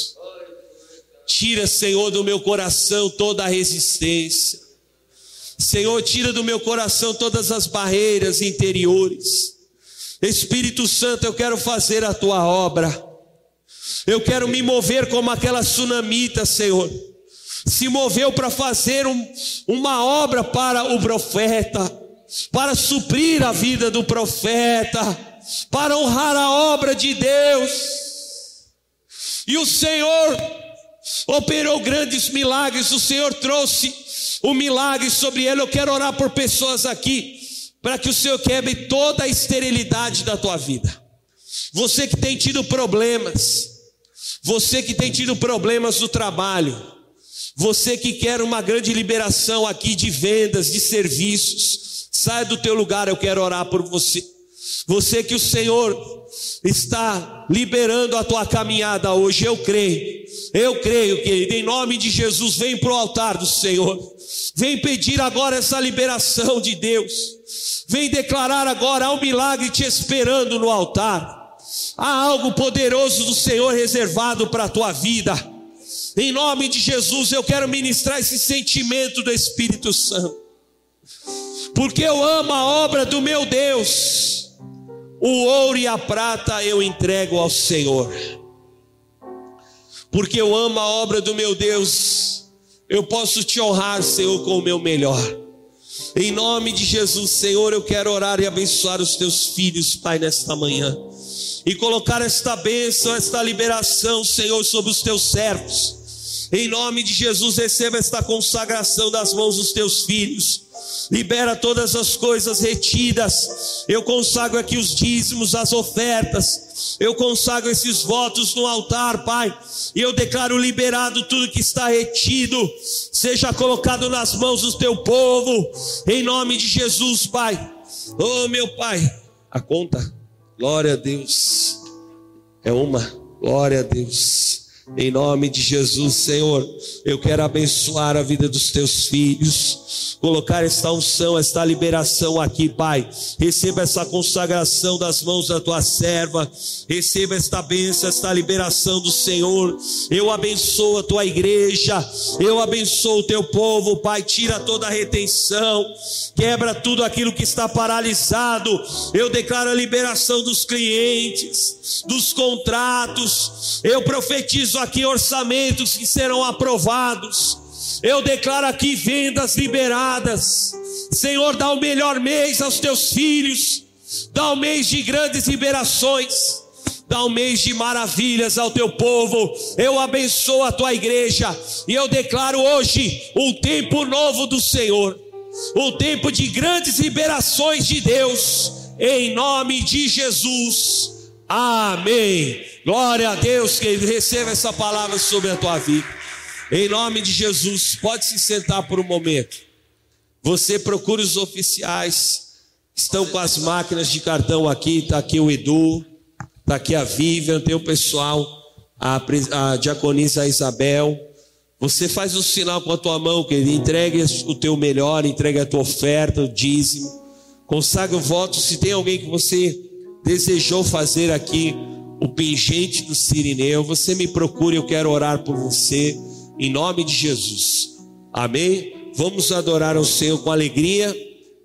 Tira, Senhor, do meu coração toda a resistência. Senhor, tira do meu coração todas as barreiras interiores. Espírito Santo, eu quero fazer a tua obra. Eu quero me mover como aquela tsunamita, Senhor. Se moveu para fazer um, uma obra para o profeta, para suprir a vida do profeta, para honrar a obra de Deus. E o Senhor operou grandes milagres, o Senhor trouxe o milagre sobre ele. Eu quero orar por pessoas aqui para que o Senhor quebre toda a esterilidade da tua vida. Você que tem tido problemas, você que tem tido problemas no trabalho, você que quer uma grande liberação aqui de vendas, de serviços, saia do teu lugar, eu quero orar por você. Você que o Senhor está liberando a tua caminhada hoje, eu creio, eu creio, querido, em nome de Jesus, vem para o altar do Senhor, vem pedir agora essa liberação de Deus. Vem declarar agora: há um milagre te esperando no altar. Há algo poderoso do Senhor reservado para a tua vida. Em nome de Jesus, eu quero ministrar esse sentimento do Espírito Santo. Porque eu amo a obra do meu Deus. O ouro e a prata eu entrego ao Senhor. Porque eu amo a obra do meu Deus. Eu posso te honrar, Senhor, com o meu melhor. Em nome de Jesus, Senhor, eu quero orar e abençoar os teus filhos, Pai, nesta manhã. E colocar esta bênção, esta liberação, Senhor, sobre os teus servos. Em nome de Jesus, receba esta consagração das mãos dos teus filhos libera todas as coisas retidas. Eu consagro aqui os dízimos, as ofertas. Eu consagro esses votos no altar, Pai. E eu declaro liberado tudo que está retido, seja colocado nas mãos do teu povo, em nome de Jesus, Pai. Oh, meu Pai, a conta, glória a Deus, é uma, glória a Deus. Em nome de Jesus, Senhor, eu quero abençoar a vida dos teus filhos, colocar esta unção, esta liberação aqui, Pai. Receba essa consagração das mãos da tua serva, receba esta bênção, esta liberação do Senhor. Eu abençoo a tua igreja, eu abençoo o teu povo, Pai. Tira toda a retenção, quebra tudo aquilo que está paralisado. Eu declaro a liberação dos clientes, dos contratos. Eu profetizo aqui orçamentos que serão aprovados. Eu declaro aqui vendas liberadas. Senhor, dá o melhor mês aos teus filhos. Dá um mês de grandes liberações. Dá um mês de maravilhas ao teu povo. Eu abençoo a tua igreja. E eu declaro hoje um tempo novo do Senhor. Um tempo de grandes liberações de Deus. Em nome de Jesus. Amém. Glória a Deus, que receba essa palavra sobre a tua vida. Em nome de Jesus, pode se sentar por um momento. Você procura os oficiais, estão com as máquinas de cartão aqui, está aqui o Edu, está aqui a Vivian, tem o pessoal, a, a diaconisa Isabel. Você faz o sinal com a tua mão, que ele entregue o teu melhor, entregue a tua oferta, o dízimo. Consagra o voto. Se tem alguém que você desejou fazer aqui o pingente do Sirineu, você me procure, eu quero orar por você, em nome de Jesus. Amém? Vamos adorar ao Senhor com alegria.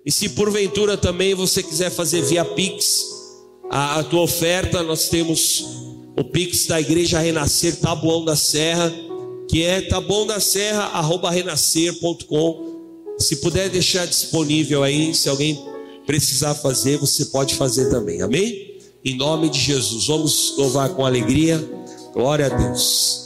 E se porventura também você quiser fazer via Pix a, a tua oferta, nós temos o Pix da Igreja Renascer Tabuão da Serra, que é tabuão da serra, arroba renascer.com. Se puder deixar disponível aí, se alguém precisar fazer, você pode fazer também. Amém? Em nome de Jesus, vamos louvar com alegria. Glória a Deus.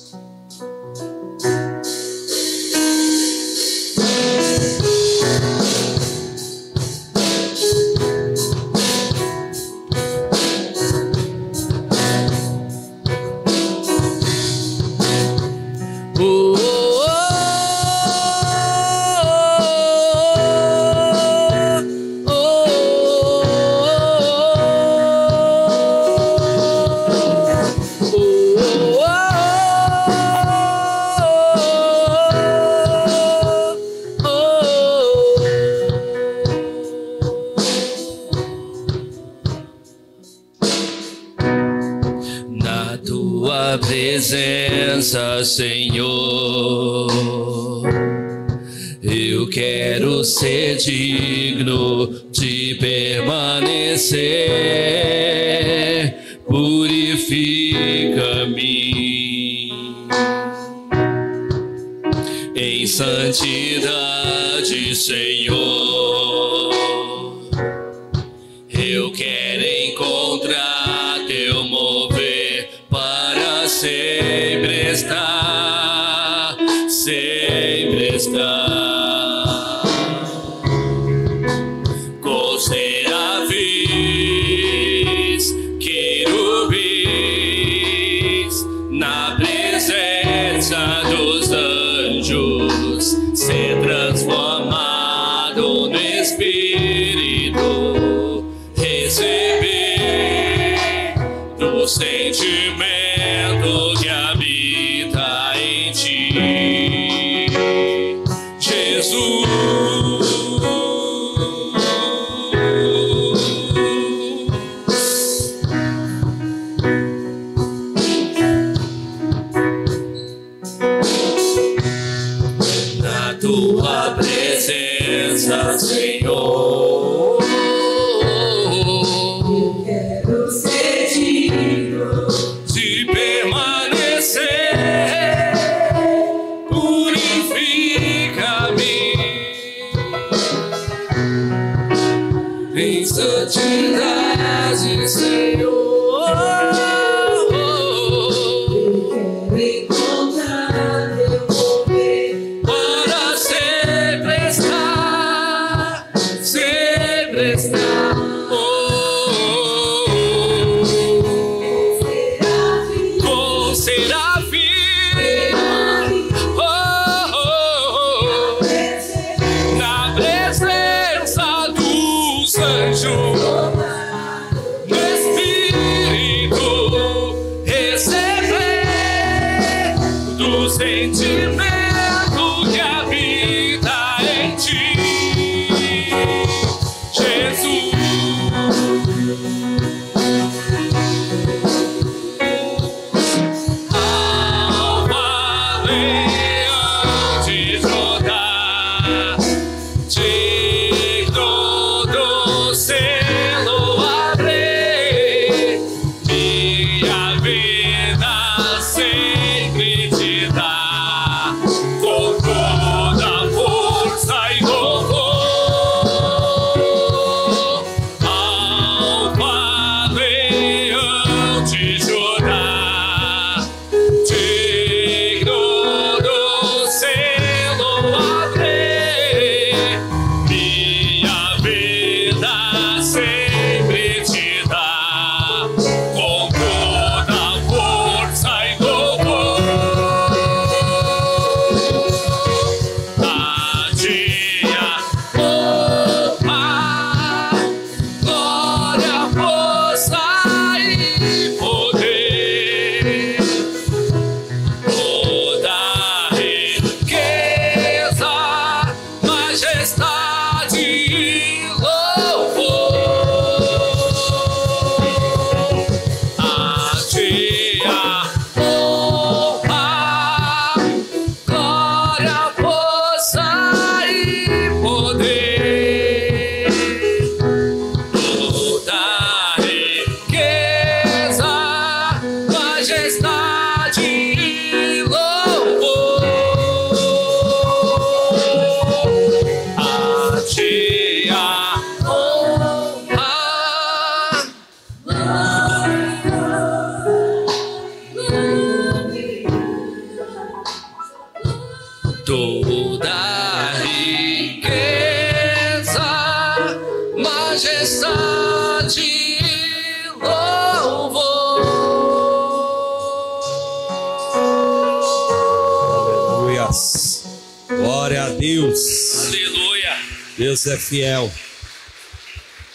sem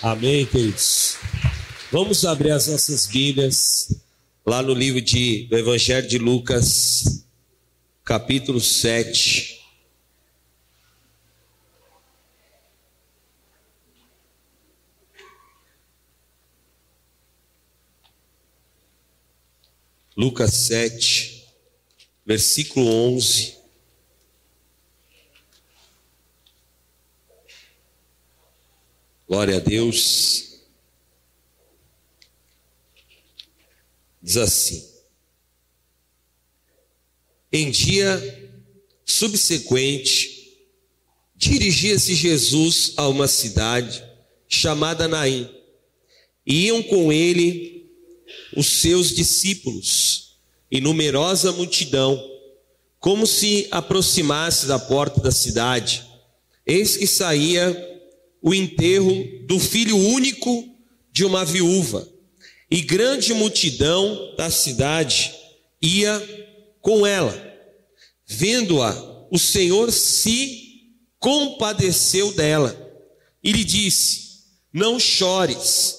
Amém, queridos. Vamos abrir as nossas Bíblias lá no livro de, do Evangelho de Lucas, capítulo 7. Lucas 7, versículo 11. Glória a Deus. Diz assim: Em dia subsequente, dirigia-se Jesus a uma cidade chamada Naim, e iam com ele os seus discípulos e numerosa multidão, como se aproximasse da porta da cidade. Eis que saía o enterro do filho único de uma viúva, e grande multidão da cidade ia com ela. Vendo-a, o Senhor se compadeceu dela e lhe disse: Não chores.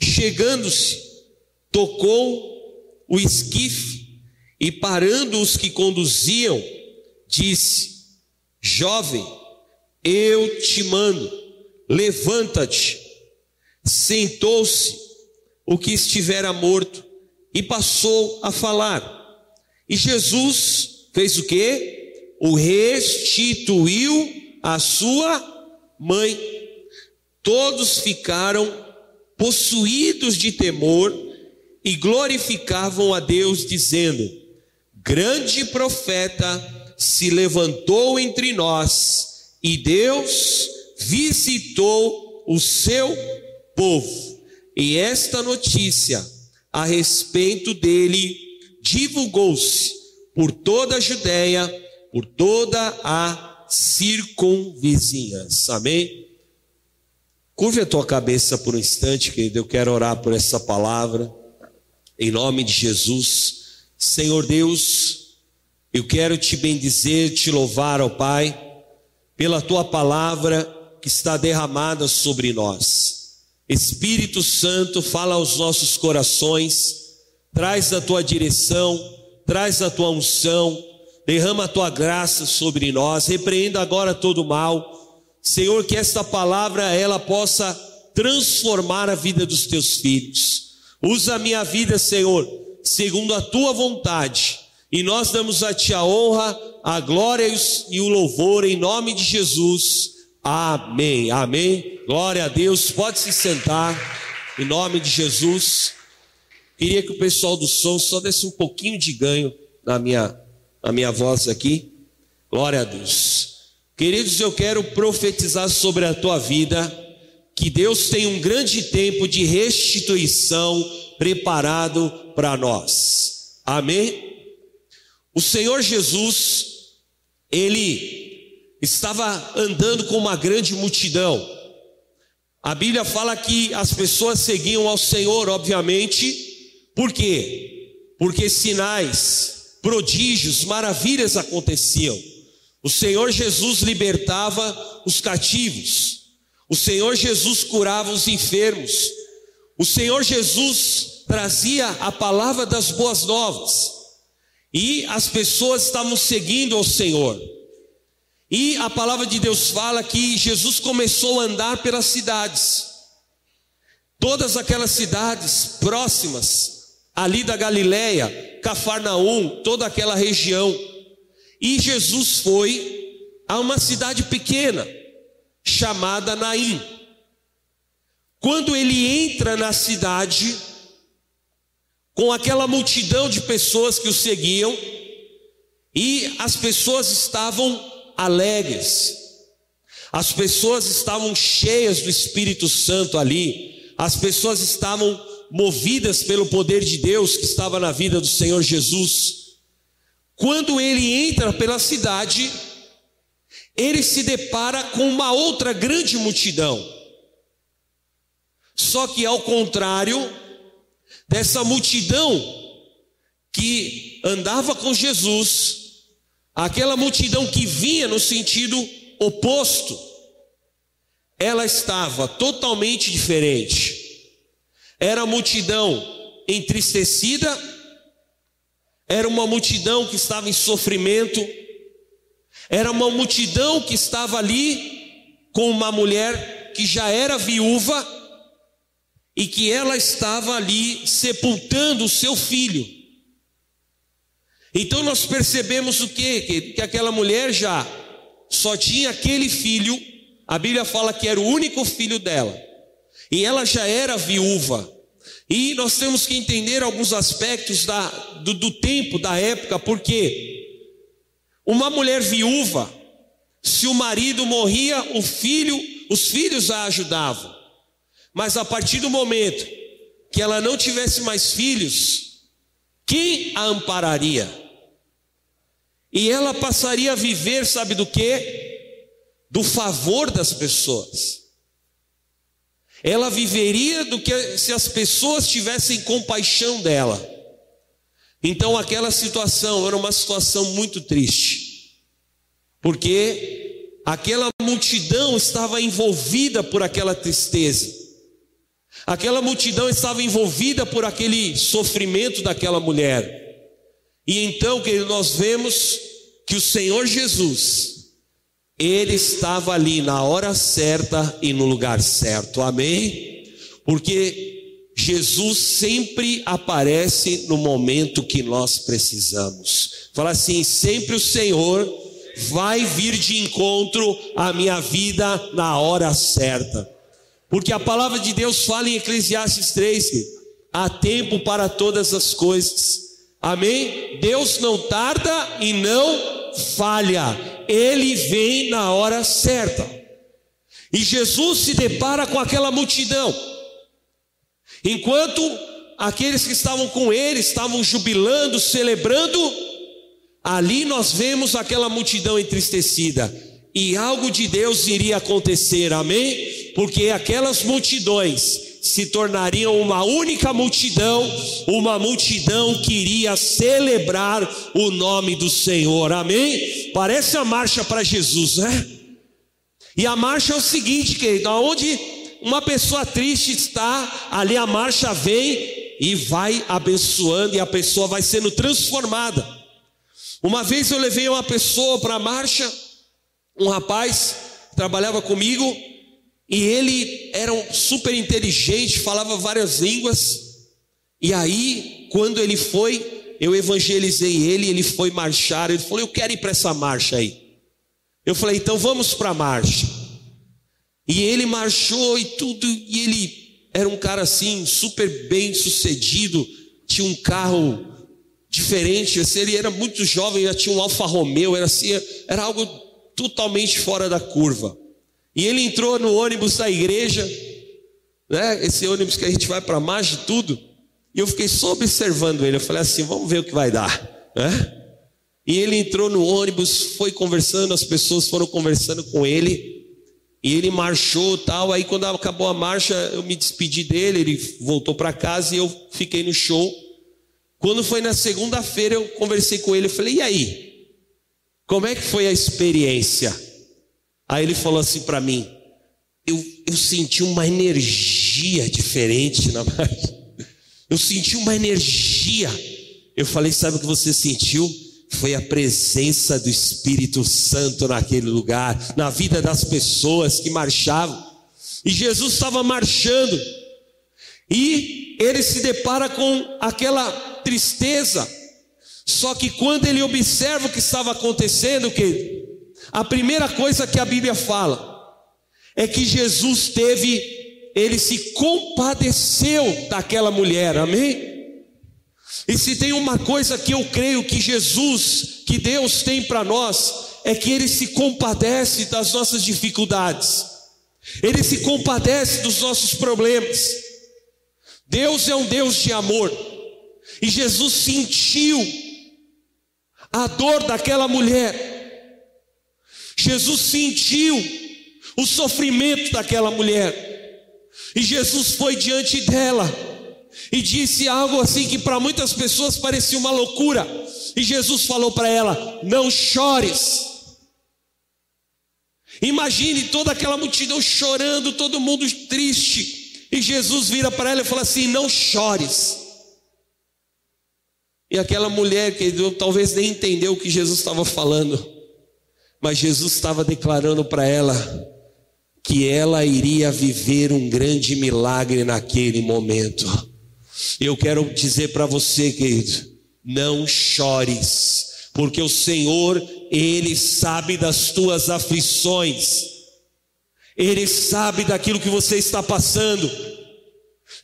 Chegando-se, tocou o esquife e, parando os que conduziam, disse: Jovem, eu te mando, levanta-te. Sentou-se o que estivera morto e passou a falar. E Jesus fez o que? O restituiu à sua mãe. Todos ficaram possuídos de temor e glorificavam a Deus, dizendo: Grande profeta se levantou entre nós e Deus visitou o seu povo. E esta notícia a respeito dele divulgou-se por toda a Judéia, por toda a circunvizinhança. Amém? Curve a tua cabeça por um instante, querido. Eu quero orar por essa palavra. Em nome de Jesus. Senhor Deus, eu quero te bendizer, te louvar, ó Pai, pela tua palavra que está derramada sobre nós. Espírito Santo, fala aos nossos corações, traz a tua direção, traz a tua unção, derrama a tua graça sobre nós, repreenda agora todo mal. Senhor, que esta palavra ela possa transformar a vida dos teus filhos. Usa a minha vida, Senhor, segundo a tua vontade. E nós damos a ti a honra, a glória e o louvor em nome de Jesus. Amém. Amém. Glória a Deus. Pode se sentar em nome de Jesus. Queria que o pessoal do som só desse um pouquinho de ganho na minha, na minha voz aqui. Glória a Deus. Queridos, eu quero profetizar sobre a tua vida que Deus tem um grande tempo de restituição preparado para nós. Amém? O Senhor Jesus, ele estava andando com uma grande multidão. A Bíblia fala que as pessoas seguiam ao Senhor, obviamente, por quê? Porque sinais, prodígios, maravilhas aconteciam. O Senhor Jesus libertava os cativos. O Senhor Jesus curava os enfermos. O Senhor Jesus trazia a palavra das boas novas. E as pessoas estavam seguindo ao Senhor. E a palavra de Deus fala que Jesus começou a andar pelas cidades. Todas aquelas cidades próximas ali da Galileia, Cafarnaum, toda aquela região. E Jesus foi a uma cidade pequena chamada Naim. Quando ele entra na cidade, com aquela multidão de pessoas que o seguiam, e as pessoas estavam alegres, as pessoas estavam cheias do Espírito Santo ali, as pessoas estavam movidas pelo poder de Deus que estava na vida do Senhor Jesus. Quando ele entra pela cidade, ele se depara com uma outra grande multidão. Só que ao contrário dessa multidão que andava com Jesus, aquela multidão que vinha no sentido oposto, ela estava totalmente diferente. Era a multidão entristecida, era uma multidão que estava em sofrimento, era uma multidão que estava ali com uma mulher que já era viúva e que ela estava ali sepultando o seu filho. Então nós percebemos o quê? Que, que aquela mulher já só tinha aquele filho, a Bíblia fala que era o único filho dela, e ela já era viúva. E nós temos que entender alguns aspectos da, do, do tempo, da época, porque uma mulher viúva, se o marido morria, o filho, os filhos a ajudavam. Mas a partir do momento que ela não tivesse mais filhos, quem a ampararia? E ela passaria a viver, sabe do que? Do favor das pessoas. Ela viveria do que se as pessoas tivessem compaixão dela. Então aquela situação era uma situação muito triste, porque aquela multidão estava envolvida por aquela tristeza, aquela multidão estava envolvida por aquele sofrimento daquela mulher. E então, que nós vemos que o Senhor Jesus, ele estava ali na hora certa e no lugar certo, amém? Porque Jesus sempre aparece no momento que nós precisamos. Fala assim: sempre o Senhor vai vir de encontro à minha vida na hora certa. Porque a palavra de Deus fala em Eclesiastes 3 que há tempo para todas as coisas. Amém? Deus não tarda e não falha. Ele vem na hora certa. E Jesus se depara com aquela multidão. Enquanto aqueles que estavam com ele estavam jubilando, celebrando, ali nós vemos aquela multidão entristecida. E algo de Deus iria acontecer, amém? Porque aquelas multidões se tornariam uma única multidão, uma multidão que iria celebrar o nome do Senhor, amém? Parece a marcha para Jesus, né? E a marcha é o seguinte, querido, aonde uma pessoa triste está, ali a marcha vem e vai abençoando e a pessoa vai sendo transformada. Uma vez eu levei uma pessoa para a marcha, um rapaz trabalhava comigo e ele era um super inteligente, falava várias línguas. E aí, quando ele foi, eu evangelizei ele, ele foi marchar, ele falou: "Eu quero ir para essa marcha aí". Eu falei: "Então vamos para a marcha". E ele marchou e tudo, e ele era um cara assim, super bem sucedido, tinha um carro diferente, assim, ele era muito jovem, já tinha um Alfa Romeo, era assim, era algo totalmente fora da curva. E ele entrou no ônibus da igreja, né, esse ônibus que a gente vai para mais de tudo, e eu fiquei só observando ele, eu falei assim, vamos ver o que vai dar, né? E ele entrou no ônibus, foi conversando, as pessoas foram conversando com ele, e ele marchou tal. Aí quando acabou a marcha, eu me despedi dele, ele voltou para casa e eu fiquei no show. Quando foi na segunda-feira, eu conversei com ele, eu falei: "E aí? Como é que foi a experiência?" Aí ele falou assim para mim: eu, eu senti uma energia diferente na marcha. Eu senti uma energia. Eu falei: Sabe o que você sentiu? foi a presença do Espírito Santo naquele lugar, na vida das pessoas que marchavam. E Jesus estava marchando, e ele se depara com aquela tristeza. Só que quando ele observa o que estava acontecendo, que a primeira coisa que a Bíblia fala é que Jesus teve, ele se compadeceu daquela mulher, amém? E se tem uma coisa que eu creio que Jesus, que Deus tem para nós, é que Ele se compadece das nossas dificuldades, Ele se compadece dos nossos problemas. Deus é um Deus de amor, e Jesus sentiu a dor daquela mulher. Jesus sentiu o sofrimento daquela mulher. E Jesus foi diante dela e disse algo assim que para muitas pessoas parecia uma loucura. E Jesus falou para ela: Não chores. Imagine toda aquela multidão chorando, todo mundo triste. E Jesus vira para ela e fala assim: Não chores. E aquela mulher que talvez nem entendeu o que Jesus estava falando, mas Jesus estava declarando para ela que ela iria viver um grande milagre naquele momento. Eu quero dizer para você, querido, não chores, porque o Senhor, Ele sabe das tuas aflições, Ele sabe daquilo que você está passando.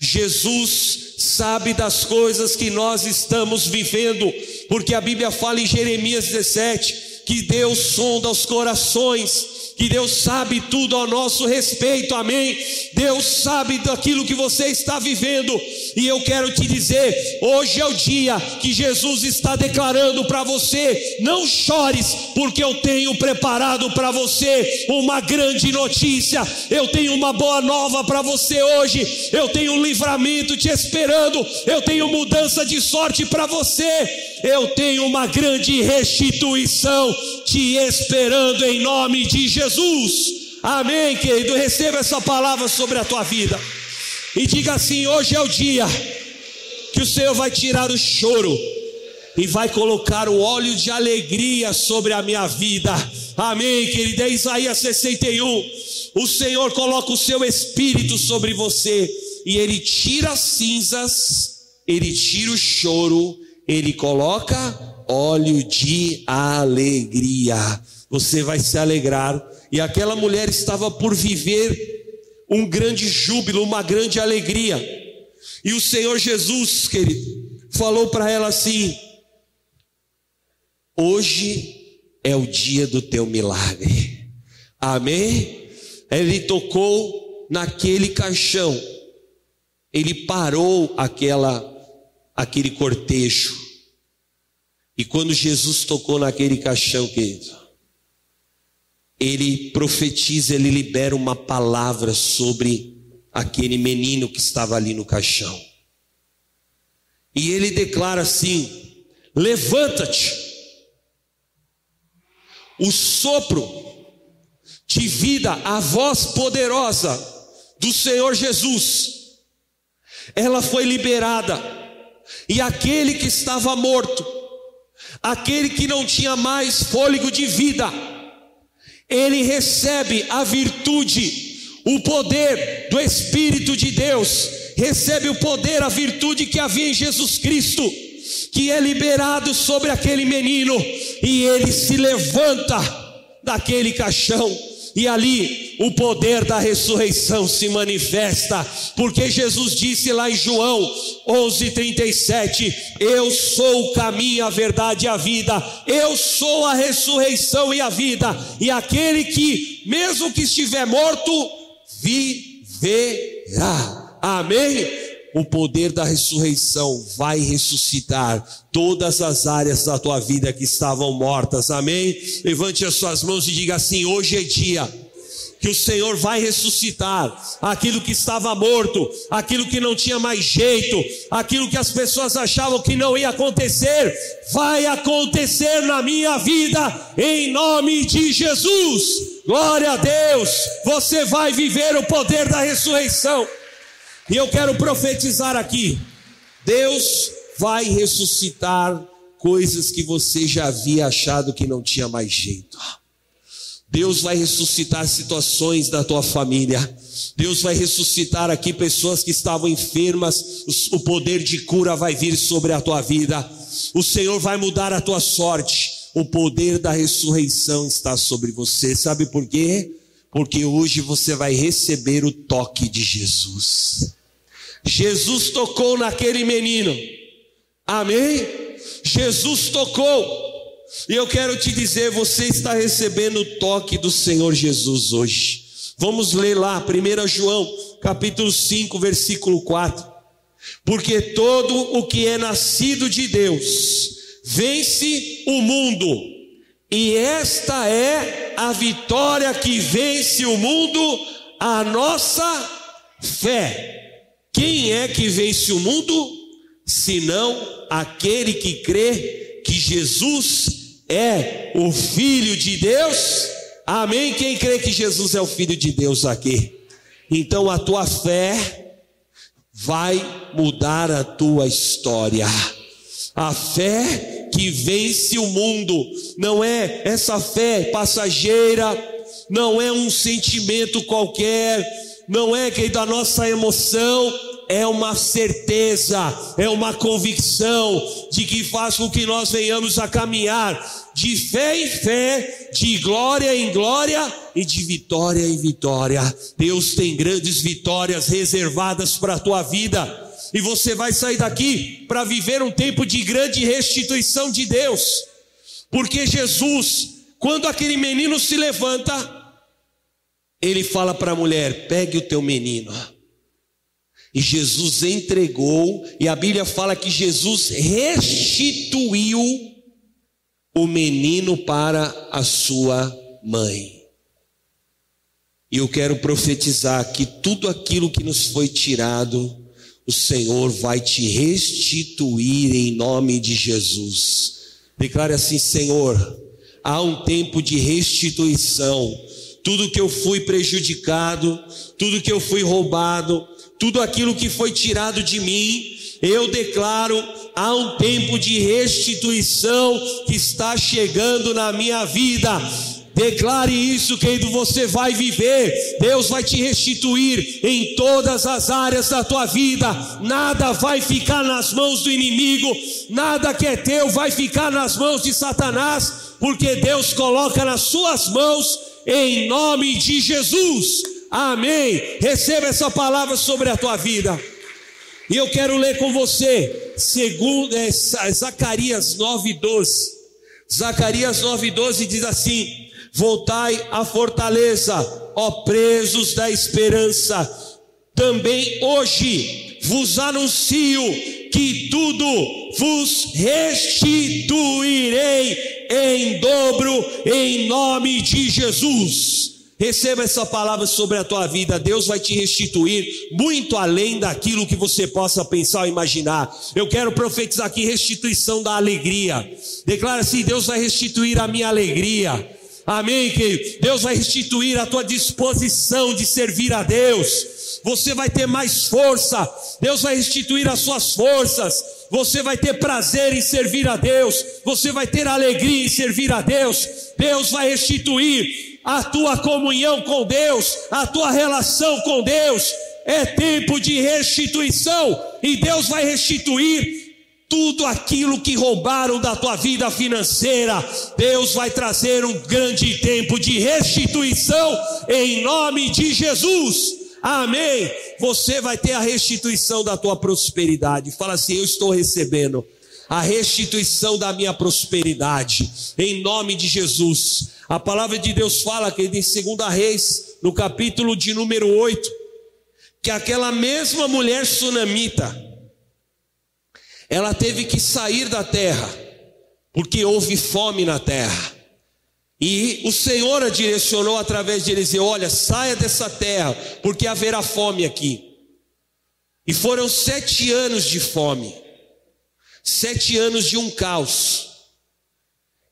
Jesus sabe das coisas que nós estamos vivendo, porque a Bíblia fala em Jeremias 17 que Deus sonda os corações que Deus sabe tudo ao nosso respeito, amém? Deus sabe daquilo que você está vivendo, e eu quero te dizer: hoje é o dia que Jesus está declarando para você: não chores, porque eu tenho preparado para você uma grande notícia, eu tenho uma boa nova para você hoje, eu tenho um livramento te esperando, eu tenho mudança de sorte para você. Eu tenho uma grande restituição te esperando em nome de Jesus. Amém, querido. Receba essa palavra sobre a tua vida. E diga assim: hoje é o dia que o Senhor vai tirar o choro e vai colocar o óleo de alegria sobre a minha vida. Amém, querido. É Isaías 61. O Senhor coloca o seu espírito sobre você e ele tira as cinzas, ele tira o choro ele coloca óleo de alegria. Você vai se alegrar. E aquela mulher estava por viver um grande júbilo, uma grande alegria. E o Senhor Jesus, querido, falou para ela assim: Hoje é o dia do teu milagre. Amém? Ele tocou naquele caixão. Ele parou aquela aquele cortejo. E quando Jesus tocou naquele caixão, querido, ele profetiza, ele libera uma palavra sobre aquele menino que estava ali no caixão. E ele declara assim: levanta-te. O sopro de vida, a voz poderosa do Senhor Jesus, ela foi liberada e aquele que estava morto, aquele que não tinha mais fôlego de vida, ele recebe a virtude, o poder do Espírito de Deus, recebe o poder, a virtude que havia em Jesus Cristo, que é liberado sobre aquele menino, e ele se levanta daquele caixão e ali o poder da ressurreição se manifesta, porque Jesus disse lá em João 11:37, eu sou o caminho, a verdade e a vida. Eu sou a ressurreição e a vida. E aquele que mesmo que estiver morto viverá. Amém o poder da ressurreição vai ressuscitar todas as áreas da tua vida que estavam mortas, amém? Levante as suas mãos e diga assim: hoje é dia que o Senhor vai ressuscitar aquilo que estava morto, aquilo que não tinha mais jeito, aquilo que as pessoas achavam que não ia acontecer, vai acontecer na minha vida, em nome de Jesus. Glória a Deus, você vai viver o poder da ressurreição. E eu quero profetizar aqui: Deus vai ressuscitar coisas que você já havia achado que não tinha mais jeito. Deus vai ressuscitar situações da tua família. Deus vai ressuscitar aqui pessoas que estavam enfermas. O poder de cura vai vir sobre a tua vida. O Senhor vai mudar a tua sorte. O poder da ressurreição está sobre você. Sabe por quê? Porque hoje você vai receber o toque de Jesus. Jesus tocou naquele menino, amém? Jesus tocou, e eu quero te dizer: você está recebendo o toque do Senhor Jesus hoje. Vamos ler lá, 1 João, capítulo 5, versículo 4. Porque todo o que é nascido de Deus vence o mundo E esta é a vitória que vence o mundo, a nossa fé. Quem é que vence o mundo? Senão aquele que crê que Jesus é o Filho de Deus. Amém? Quem crê que Jesus é o Filho de Deus aqui? Então a tua fé vai mudar a tua história. A fé que vence o mundo não é essa fé passageira, não é um sentimento qualquer, não é que da nossa emoção, é uma certeza, é uma convicção de que faz com que nós venhamos a caminhar de fé em fé, de glória em glória e de vitória em vitória. Deus tem grandes vitórias reservadas para a tua vida. E você vai sair daqui para viver um tempo de grande restituição de Deus. Porque Jesus, quando aquele menino se levanta, ele fala para a mulher: pegue o teu menino. E Jesus entregou, e a Bíblia fala que Jesus restituiu o menino para a sua mãe. E eu quero profetizar que tudo aquilo que nos foi tirado, o Senhor vai te restituir em nome de Jesus. Declare assim: Senhor, há um tempo de restituição. Tudo que eu fui prejudicado, tudo que eu fui roubado, tudo aquilo que foi tirado de mim, eu declaro, há um tempo de restituição que está chegando na minha vida. Declare isso, querido, você vai viver. Deus vai te restituir em todas as áreas da tua vida. Nada vai ficar nas mãos do inimigo, nada que é teu vai ficar nas mãos de Satanás, porque Deus coloca nas suas mãos em nome de Jesus. Amém. Receba essa palavra sobre a tua vida. E eu quero ler com você, segundo é, Zacarias 9:12. Zacarias 9:12 diz assim: Voltai à fortaleza, ó presos da esperança. Também hoje vos anuncio que tudo vos restituirei em dobro em nome de Jesus. Receba essa palavra sobre a tua vida. Deus vai te restituir muito além daquilo que você possa pensar ou imaginar. Eu quero profetizar aqui restituição da alegria. Declara assim: Deus vai restituir a minha alegria. Amém, querido? Deus vai restituir a tua disposição de servir a Deus. Você vai ter mais força. Deus vai restituir as suas forças. Você vai ter prazer em servir a Deus. Você vai ter alegria em servir a Deus. Deus vai restituir a tua comunhão com Deus, a tua relação com Deus. É tempo de restituição e Deus vai restituir tudo aquilo que roubaram da tua vida financeira. Deus vai trazer um grande tempo de restituição em nome de Jesus. Amém. Você vai ter a restituição da tua prosperidade. Fala assim: Eu estou recebendo a restituição da minha prosperidade, em nome de Jesus. A palavra de Deus fala que em 2 Reis, no capítulo de número 8, que aquela mesma mulher sunamita, ela teve que sair da terra, porque houve fome na terra. E o Senhor a direcionou através de Eliseu: olha, saia dessa terra, porque haverá fome aqui. E foram sete anos de fome sete anos de um caos.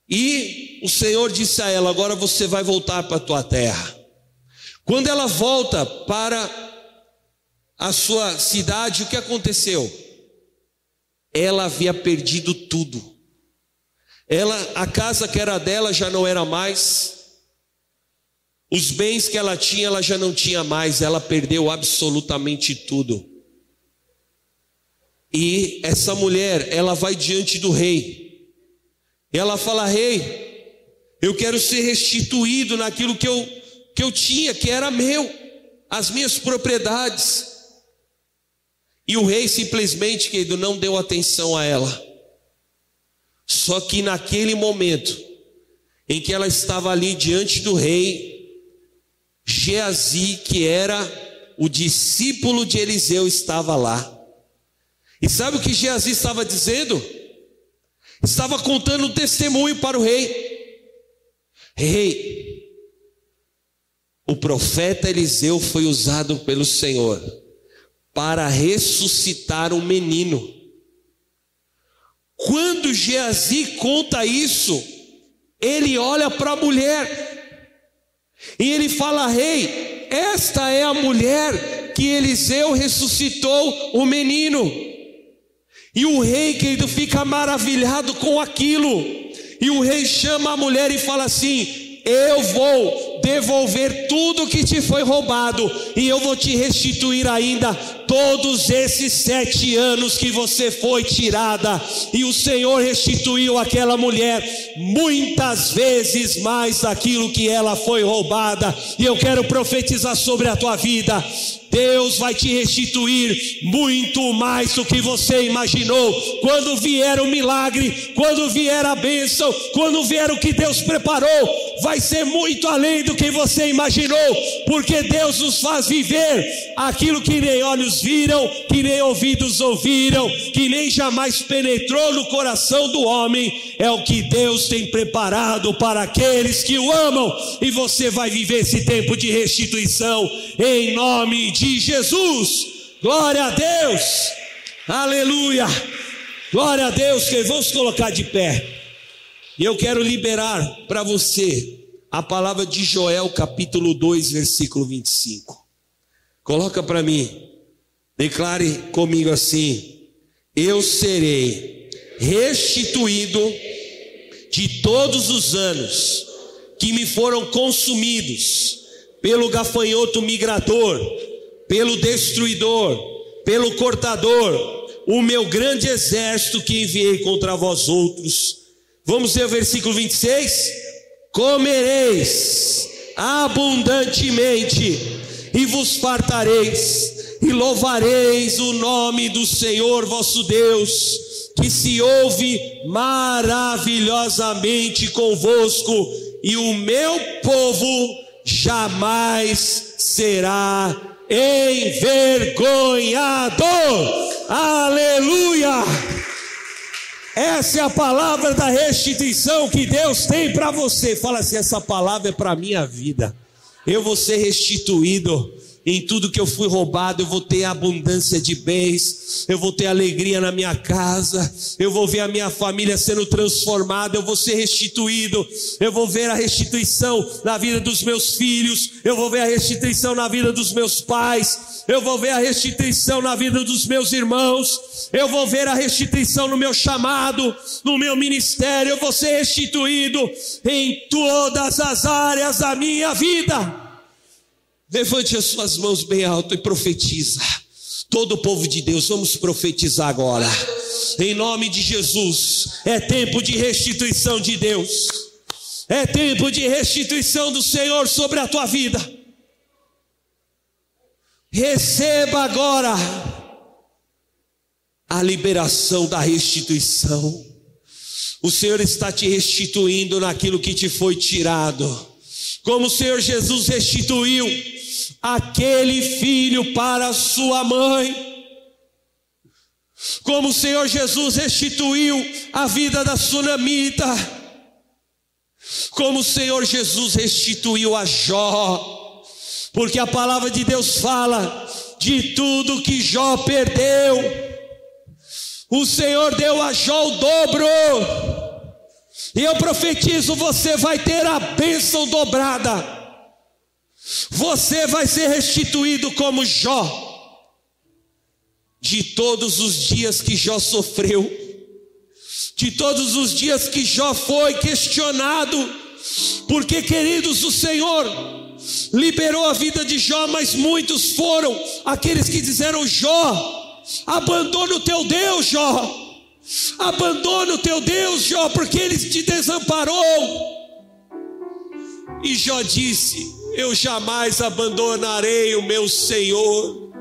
E o Senhor disse a ela: Agora você vai voltar para a tua terra. Quando ela volta para a sua cidade, o que aconteceu? Ela havia perdido tudo. Ela, a casa que era dela já não era mais. Os bens que ela tinha, ela já não tinha mais. Ela perdeu absolutamente tudo. E essa mulher, ela vai diante do rei. Ela fala: Rei, eu quero ser restituído naquilo que eu, que eu tinha, que era meu, as minhas propriedades. E o rei simplesmente, querido, não deu atenção a ela. Só que naquele momento, em que ela estava ali diante do rei, Geazi, que era o discípulo de Eliseu, estava lá. E sabe o que Geazi estava dizendo? Estava contando um testemunho para o rei. Rei, o profeta Eliseu foi usado pelo Senhor para ressuscitar um menino. Quando Geazi conta isso, ele olha para a mulher e ele fala: Rei, esta é a mulher que Eliseu ressuscitou o menino. E o rei, querido, fica maravilhado com aquilo. E o rei chama a mulher e fala assim: Eu vou devolver tudo que te foi roubado, e eu vou te restituir ainda todos esses sete anos que você foi tirada, e o Senhor restituiu aquela mulher muitas vezes mais daquilo que ela foi roubada, e eu quero profetizar sobre a tua vida. Deus vai te restituir muito mais do que você imaginou. Quando vier o milagre, quando vier a bênção, quando vier o que Deus preparou, vai ser muito além do que você imaginou, porque Deus nos faz viver aquilo que nem olhos viram, que nem ouvidos ouviram, que nem jamais penetrou no coração do homem, é o que Deus tem preparado para aqueles que o amam, e você vai viver esse tempo de restituição em nome de Jesus. Glória a Deus, aleluia, glória a Deus. Que vamos colocar de pé, e eu quero liberar para você a palavra de Joel, capítulo 2, versículo 25. Coloca para mim. Declare comigo assim: Eu serei restituído de todos os anos que me foram consumidos pelo gafanhoto migrador, pelo destruidor, pelo cortador, o meu grande exército que enviei contra vós outros. Vamos ver o versículo 26? Comereis abundantemente e vos fartareis e louvareis o nome do Senhor vosso Deus, que se ouve maravilhosamente convosco, e o meu povo jamais será envergonhado. Aleluia! Essa é a palavra da restituição que Deus tem para você. Fala assim: essa palavra é para minha vida. Eu vou ser restituído em tudo que eu fui roubado, eu vou ter abundância de bens, eu vou ter alegria na minha casa, eu vou ver a minha família sendo transformada, eu vou ser restituído, eu vou ver a restituição na vida dos meus filhos, eu vou ver a restituição na vida dos meus pais, eu vou ver a restituição na vida dos meus irmãos, eu vou ver a restituição no meu chamado, no meu ministério, eu vou ser restituído em todas as áreas da minha vida. Levante as suas mãos bem alto e profetiza. Todo o povo de Deus, vamos profetizar agora. Em nome de Jesus, é tempo de restituição de Deus. É tempo de restituição do Senhor sobre a tua vida. Receba agora a liberação da restituição. O Senhor está te restituindo naquilo que te foi tirado. Como o Senhor Jesus restituiu aquele filho para sua mãe. Como o Senhor Jesus restituiu a vida da sunamita, como o Senhor Jesus restituiu a Jó, porque a palavra de Deus fala de tudo que Jó perdeu, o Senhor deu a Jó o dobro, e eu profetizo: você vai ter a bênção dobrada. Você vai ser restituído como Jó, de todos os dias que Jó sofreu, de todos os dias que Jó foi questionado, porque, queridos, o Senhor liberou a vida de Jó, mas muitos foram aqueles que disseram: Jó, abandona o teu Deus, Jó, abandona o teu Deus, Jó, porque ele te desamparou. E Jó disse: eu jamais abandonarei o meu Senhor.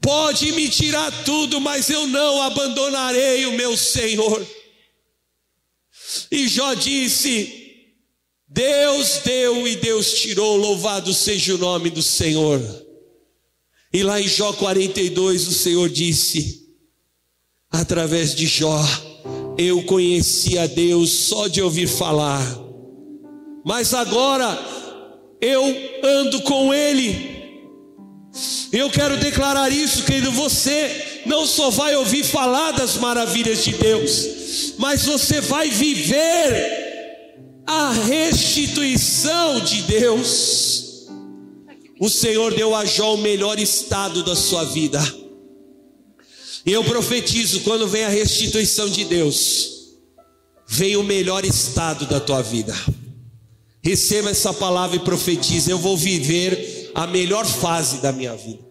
Pode me tirar tudo, mas eu não abandonarei o meu Senhor. E Jó disse: Deus deu e Deus tirou, louvado seja o nome do Senhor. E lá em Jó 42, o Senhor disse, através de Jó: eu conhecia Deus só de ouvir falar, mas agora eu ando com Ele. Eu quero declarar isso, querido. Você não só vai ouvir falar das maravilhas de Deus, mas você vai viver a restituição de Deus. O Senhor deu a Jó o melhor estado da sua vida. E eu profetizo: quando vem a restituição de Deus, vem o melhor estado da tua vida. Receba essa palavra e profetize: eu vou viver a melhor fase da minha vida.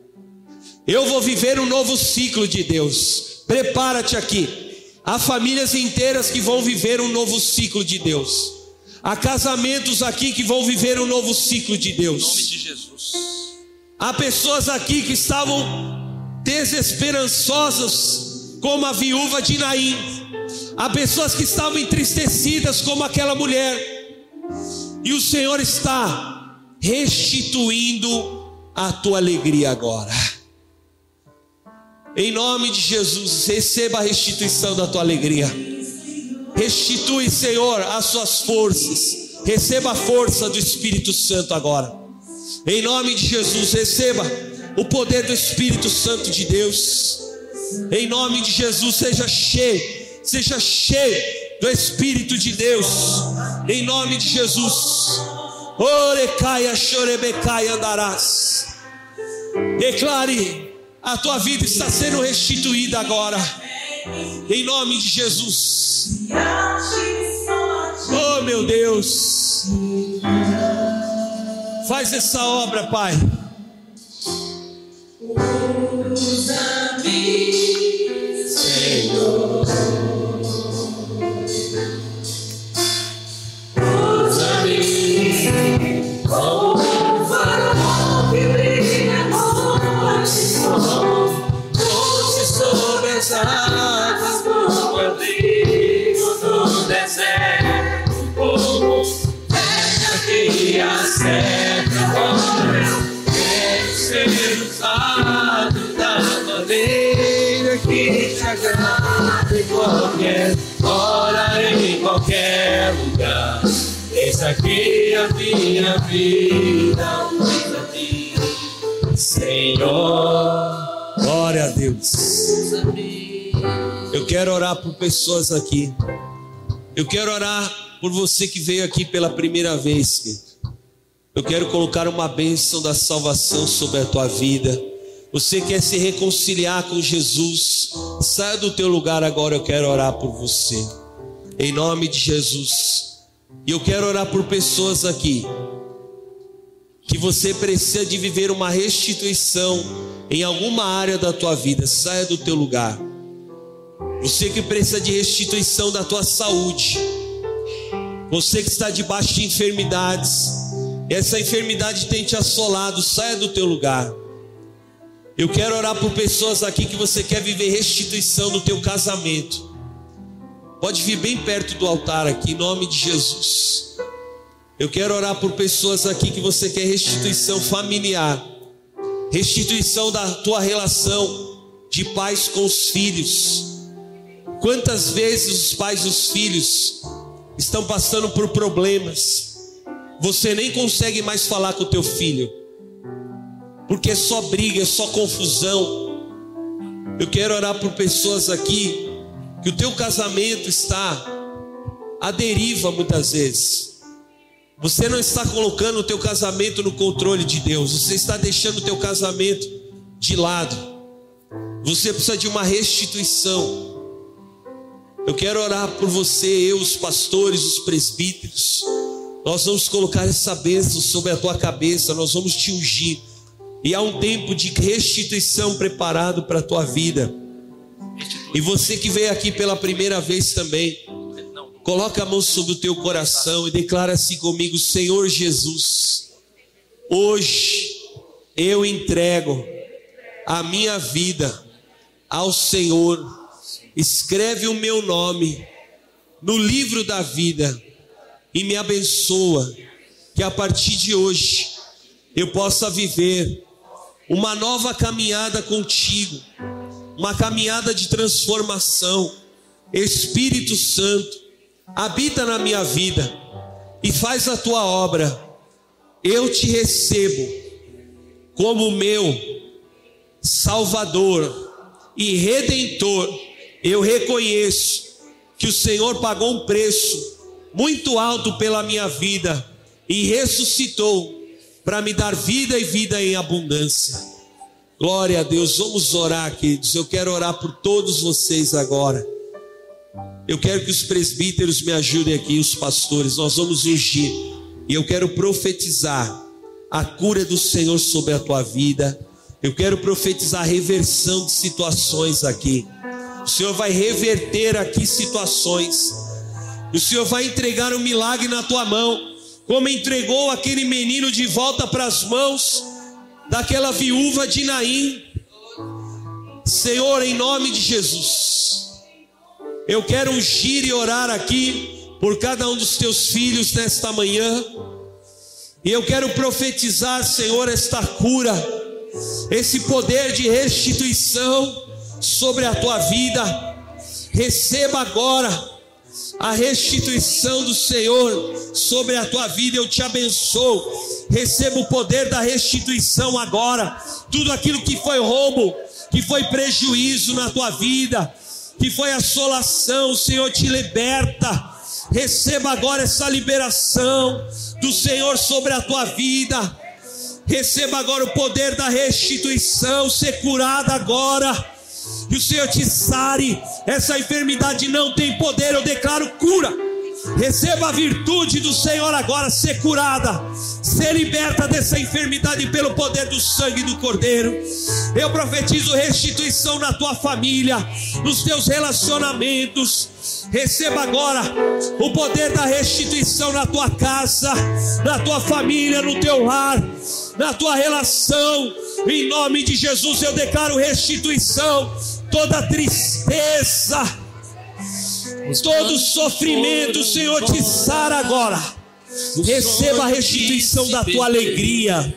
Eu vou viver um novo ciclo de Deus. Prepara-te aqui. Há famílias inteiras que vão viver um novo ciclo de Deus. Há casamentos aqui que vão viver um novo ciclo de Deus. Em nome de Jesus. Há pessoas aqui que estavam desesperançosas, como a viúva de Naim. Há pessoas que estavam entristecidas, como aquela mulher. E o Senhor está restituindo a tua alegria agora. Em nome de Jesus, receba a restituição da tua alegria. Restitui, Senhor, as suas forças. Receba a força do Espírito Santo agora. Em nome de Jesus, receba o poder do Espírito Santo de Deus. Em nome de Jesus, seja cheio, seja cheio do Espírito de Deus. Em nome de Jesus. Orecaia, chorebecaia andarás. Declare, a tua vida está sendo restituída agora. Em nome de Jesus. Oh meu Deus. Faz essa obra, Pai. Usa-me, Senhor. Qualquer hora, em qualquer lugar Eis aqui a minha vida, usa mim, Senhor. Glória a Deus. Eu quero orar por pessoas aqui. Eu quero orar por você que veio aqui pela primeira vez. Eu quero colocar uma bênção da salvação sobre a tua vida. Você quer se reconciliar com Jesus? Saia do teu lugar agora, eu quero orar por você. Em nome de Jesus. E eu quero orar por pessoas aqui que você precisa de viver uma restituição em alguma área da tua vida. Saia do teu lugar. Você que precisa de restituição da tua saúde. Você que está debaixo de enfermidades. Essa enfermidade tem te assolado. Saia do teu lugar. Eu quero orar por pessoas aqui que você quer viver restituição no teu casamento. Pode vir bem perto do altar aqui, em nome de Jesus. Eu quero orar por pessoas aqui que você quer restituição familiar, restituição da tua relação de pais com os filhos. Quantas vezes os pais e os filhos estão passando por problemas, você nem consegue mais falar com o teu filho, porque é só briga, é só confusão. Eu quero orar por pessoas aqui que o teu casamento está à deriva muitas vezes. Você não está colocando o teu casamento no controle de Deus, você está deixando o teu casamento de lado. Você precisa de uma restituição. Eu quero orar por você, eu, os pastores, os presbíteros. Nós vamos colocar essa bênção sobre a tua cabeça, nós vamos te ungir. E há um tempo de restituição preparado para a tua vida. E você que veio aqui pela primeira vez também, coloca a mão sobre o teu coração e declara assim comigo: Senhor Jesus, hoje eu entrego a minha vida ao Senhor. Escreve o meu nome no livro da vida e me abençoa, que a partir de hoje eu possa viver uma nova caminhada contigo uma caminhada de transformação, Espírito Santo, habita na minha vida e faz a tua obra. Eu te recebo como meu Salvador e Redentor. Eu reconheço que o Senhor pagou um preço muito alto pela minha vida e ressuscitou para me dar vida e vida em abundância. Glória a Deus, vamos orar, queridos. Eu quero orar por todos vocês agora. Eu quero que os presbíteros me ajudem aqui, os pastores. Nós vamos ungir. E eu quero profetizar a cura do Senhor sobre a tua vida. Eu quero profetizar a reversão de situações aqui. O Senhor vai reverter aqui situações. O Senhor vai entregar um milagre na tua mão, como entregou aquele menino de volta para as mãos daquela viúva de Naim. Senhor, em nome de Jesus, eu quero ungir e orar aqui por cada um dos teus filhos nesta manhã. E eu quero profetizar, Senhor, esta cura, esse poder de restituição sobre a tua vida. Receba agora a restituição do Senhor sobre a tua vida. Eu te abençoo. Receba o poder da restituição agora. Tudo aquilo que foi roubo, que foi prejuízo na tua vida, que foi assolação, o Senhor te liberta. Receba agora essa liberação do Senhor sobre a tua vida. Receba agora o poder da restituição, ser curada agora que o Senhor te sare. Essa enfermidade não tem poder, eu declaro cura. Receba a virtude do Senhor agora, ser curada, ser liberta dessa enfermidade pelo poder do sangue do Cordeiro. Eu profetizo restituição na tua família, nos teus relacionamentos. Receba agora o poder da restituição na tua casa, na tua família, no teu lar, na tua relação. Em nome de Jesus eu declaro restituição, toda tristeza todo sofrimento, o Senhor te sara agora. Receba a restituição da tua alegria.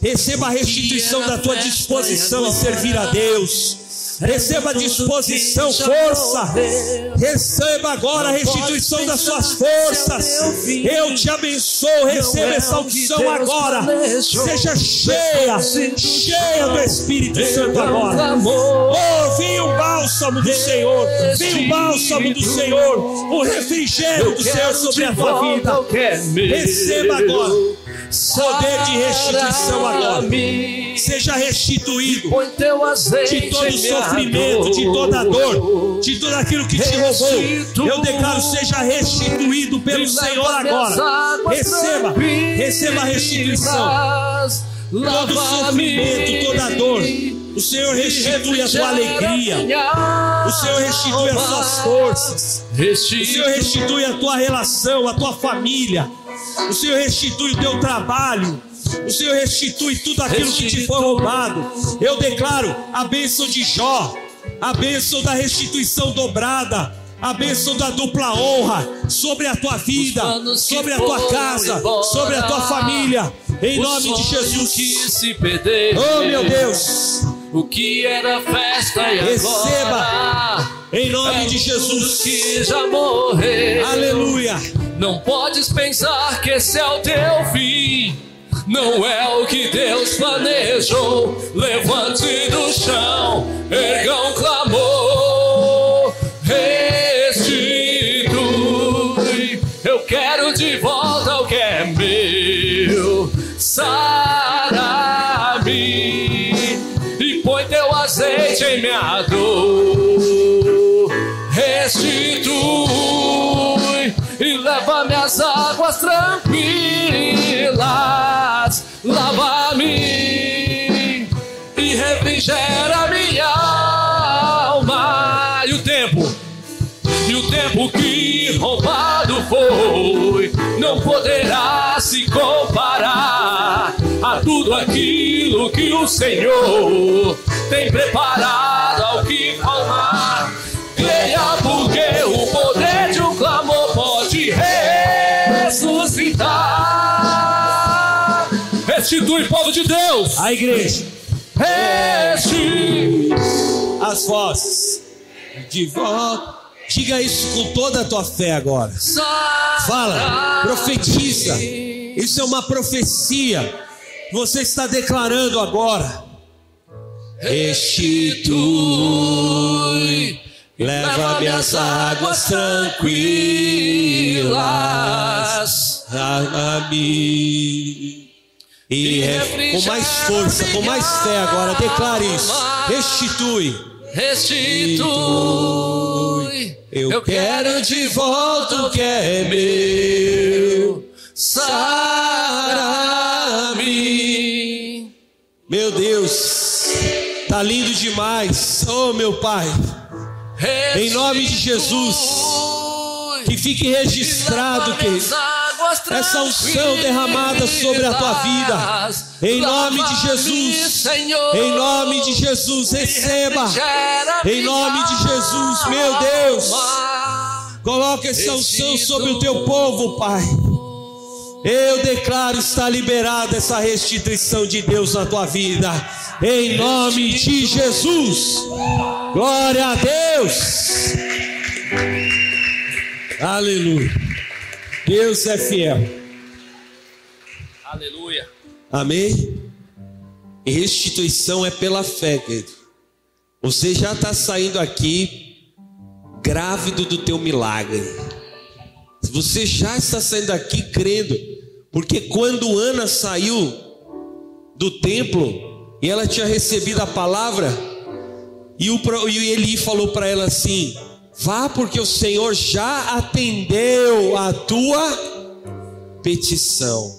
Receba a restituição da tua disposição em servir a Deus. Receba disposição, força. Receba agora a restituição das suas forças. Eu te abençoo. Receba essa unção agora. Seja cheia, cheia do Espírito Santo agora. Oh, vem o bálsamo do Senhor. Vem o bálsamo do Senhor. O refrigério do Senhor sobre a tua vida. Receba agora poder de restituição agora. Seja restituído de todo sofrimento, de toda dor, de tudo aquilo que te roubou. Eu declaro: seja restituído pelo Senhor agora. Receba, receba a restituição. Todo sofrimento, toda dor. O Senhor restitui a tua alegria. O Senhor restitui as tuas forças. O Senhor restitui a tua relação, a tua família. O Senhor restitui o teu trabalho. O Senhor restitui tudo aquilo que te foi roubado. Eu declaro a bênção de Jó, a bênção da restituição dobrada, a bênção da dupla honra sobre a tua vida, sobre a tua casa, sobre a tua família. Em nome de Jesus. Que se perdeu, oh meu Deus. O que era festa e Receba. agora Em nome é de Jesus. que já morreu. Aleluia. Não podes pensar que esse é o teu fim. Não é o que Deus planejou. Levante do chão, erga um clamor. Restitui. Eu quero de volta o que é meu. Sara-me e põe teu azeite em minha tranquilas. Lava-me e refrigera minha alma. E o tempo, e o tempo que roubado foi, não poderá se comparar a tudo aquilo que o Senhor tem preparado ao que clamar. Creia porque o poder Restitui, povo de Deus. A igreja. Restitui. As vozes. De volta. Diga isso com toda a tua fé agora. Fala, profetiza. Isso é uma profecia. Você está declarando agora. Restitui, leva-me às águas tranquilas a mim. E re- com mais força, com mais fé agora, declare isso. Restitui. Restitui. Eu quero de volta o que é meu. Sara-me. Meu Deus, tá lindo demais. Oh, meu Pai. Em nome de Jesus, que fique registrado, querido, essa unção derramada sobre a tua vida. Em nome de Jesus, em nome de Jesus, receba. Em nome de Jesus, meu Deus, coloca essa unção sobre o teu povo, Pai. Eu declaro está liberada essa restituição de Deus na tua vida. Em nome de Jesus. Glória a Deus. Aleluia. Deus é fiel. Aleluia. Amém? Restituição é pela fé, querido. Você já está saindo aqui grávido do teu milagre. Você já está saindo daqui crendo, porque quando Ana saiu do templo e ela tinha recebido a palavra, e, o, e Eli falou para ela assim: Vá, porque o Senhor já atendeu a tua petição.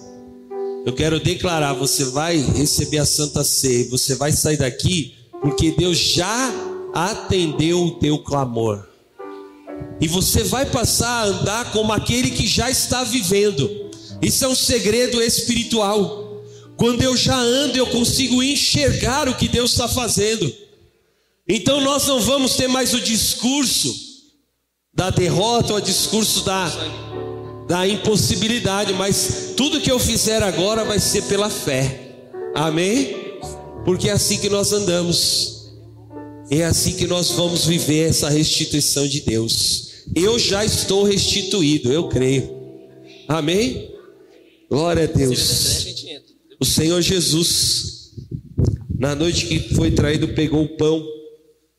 Eu quero declarar: você vai receber a Santa Ceia, você vai sair daqui, porque Deus já atendeu o teu clamor. E você vai passar a andar como aquele que já está vivendo. Isso é um segredo espiritual. Quando eu já ando, eu consigo enxergar o que Deus está fazendo. Então nós não vamos ter mais o discurso da derrota ou o discurso da, da impossibilidade, mas tudo que eu fizer agora vai ser pela fé. Amém? Porque é assim que nós andamos. É assim que nós vamos viver essa restituição de Deus. Eu já estou restituído, eu creio. Amém? Glória a Deus. O Senhor Jesus, na noite que foi traído, pegou o pão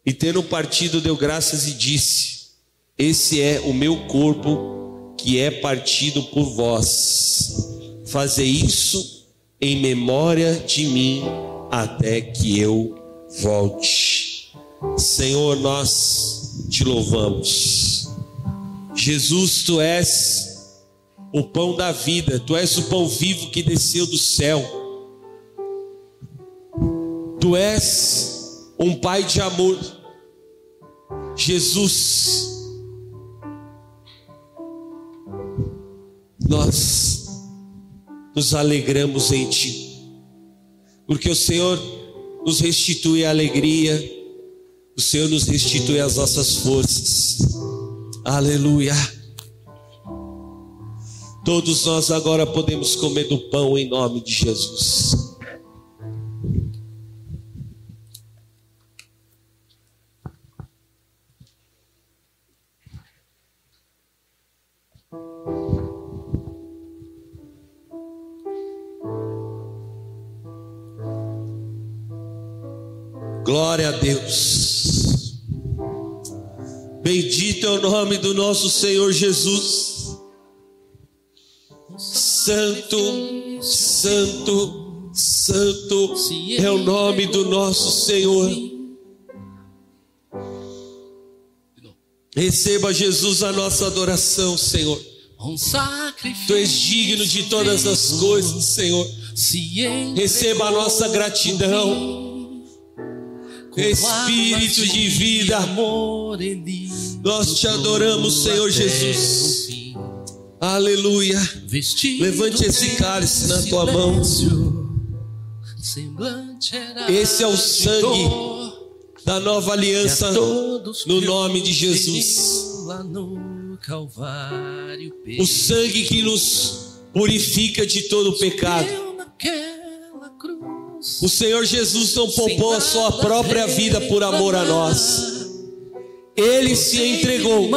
e, tendo partido, deu graças e disse: Esse é o meu corpo que é partido por vós. Fazer isso em memória de mim até que eu volte. Senhor, nós te louvamos. Jesus, tu és o pão da vida, tu és o pão vivo que desceu do céu. Tu és um pai de amor. Jesus, nós nos alegramos em ti, porque o Senhor nos restitui a alegria, o Senhor nos restitui as nossas forças. Aleluia. Todos nós agora podemos comer do pão em nome de Jesus. Glória a Deus. Bendito é o nome do nosso Senhor Jesus. Santo, Santo, Santo é o nome do nosso Senhor. Receba, Jesus, a nossa adoração, Senhor. Tu és digno de todas as coisas, Senhor. Receba a nossa gratidão. Espírito de vida, nós te adoramos, Senhor Jesus. Aleluia. Levante esse cálice na tua mão. Esse é o sangue da nova aliança no nome de Jesus. O sangue que nos purifica de todo o pecado. O Senhor Jesus não poupou a sua própria vida por amor a nós. Ele se entregou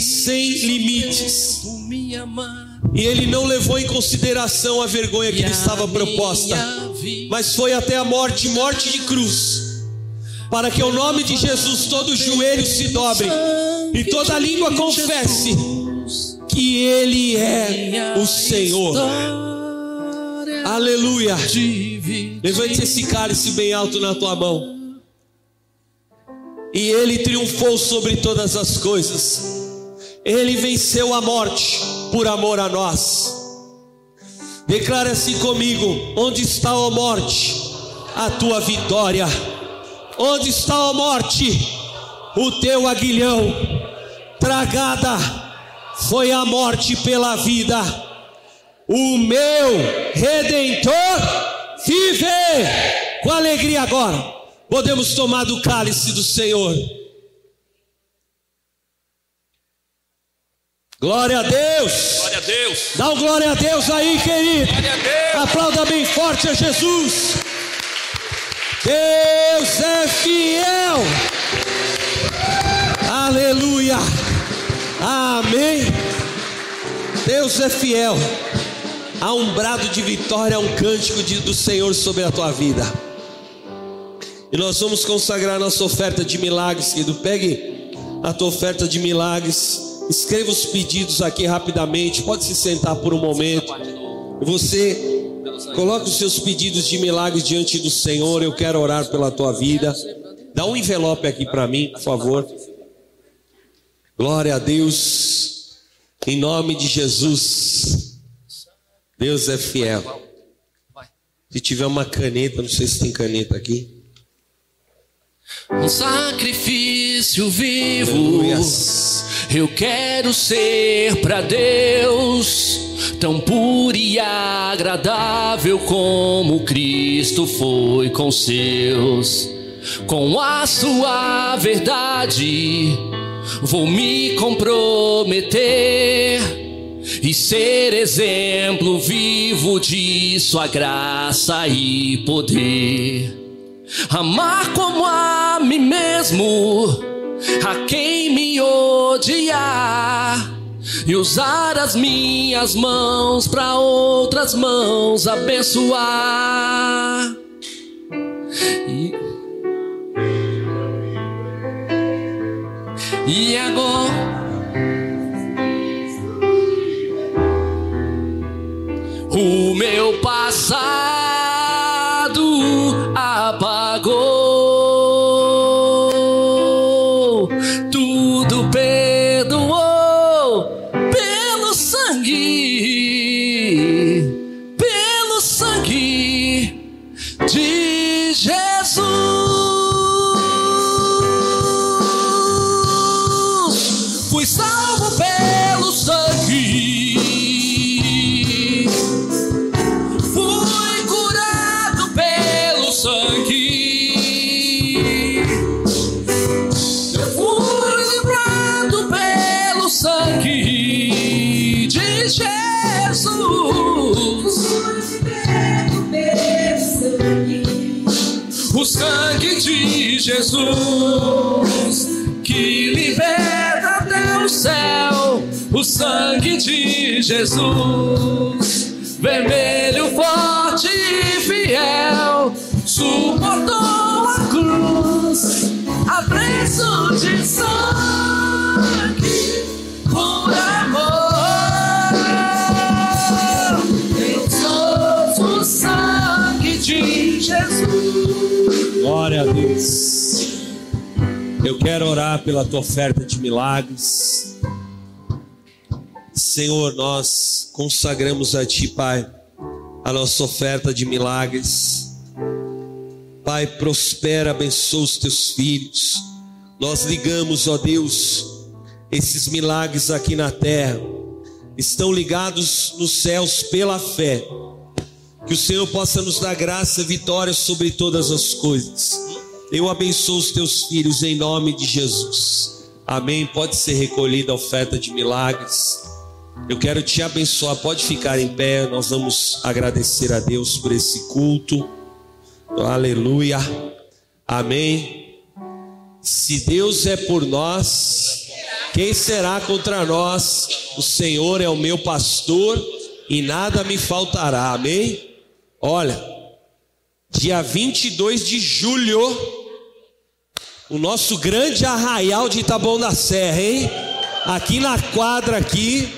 sem limites. E ele não levou em consideração a vergonha que lhe estava proposta, mas foi até a morte morte de cruz para que o nome de Jesus todo joelho se dobre e toda língua confesse que Ele é o Senhor. Aleluia. Levante esse cálice bem alto na tua mão. E Ele triunfou sobre todas as coisas. Ele venceu a morte por amor a nós. Declara assim comigo: onde está a morte? A tua vitória. Onde está a morte? O teu aguilhão. Tragada foi a morte pela vida. O meu redentor vive. Com alegria agora, podemos tomar do cálice do Senhor. Glória a Deus. Glória a Deus. Dá um glória a Deus aí, querido. Glória a Deus. Aplauda bem forte a Jesus. Deus é fiel. Aleluia. Amém. Deus é fiel. Há um brado de vitória, um cântico de, do Senhor sobre a tua vida. E nós vamos consagrar nossa oferta de milagres, querido. Pegue a tua oferta de milagres. Escreva os pedidos aqui rapidamente. Pode se sentar por um momento. Você coloque os seus pedidos de milagres diante do Senhor. Eu quero orar pela tua vida. Dá um envelope aqui para mim, por favor. Glória a Deus. Em nome de Jesus. Deus é fiel. Se tiver uma caneta, não sei se tem caneta aqui. Um sacrifício vivo. Eu quero ser para Deus tão puro e agradável como Cristo foi com seus. Com a sua verdade, vou me comprometer e ser exemplo vivo de sua graça e poder. Amar como a mim mesmo, a quem me odiar, e usar as minhas mãos para outras mãos abençoar. E, e agora. O meu passado Jesus que liberta até o céu. O sangue de Jesus vermelho, forte e fiel, suportou a cruz, a preço de sangue, por amor. Jesus. Glória a Deus. Eu quero orar pela tua oferta de milagres. Senhor, nós consagramos a Ti, Pai, a nossa oferta de milagres. Pai, prospera, abençoa os Teus filhos. Nós ligamos, ó Deus, esses milagres aqui na terra, estão ligados nos céus pela fé. Que o Senhor possa nos dar graça e vitória sobre todas as coisas. Eu abençoo os teus filhos em nome de Jesus. Amém. Pode ser recolhida a oferta de milagres. Eu quero te abençoar. Pode ficar em pé. Nós vamos agradecer a Deus por esse culto. Aleluia. Amém. Se Deus é por nós, quem será contra nós? O Senhor é o meu pastor e nada me faltará. Amém? Olha, dia 22 de julho, o nosso grande arraial de Itabão da Serra, hein? Aqui na quadra aqui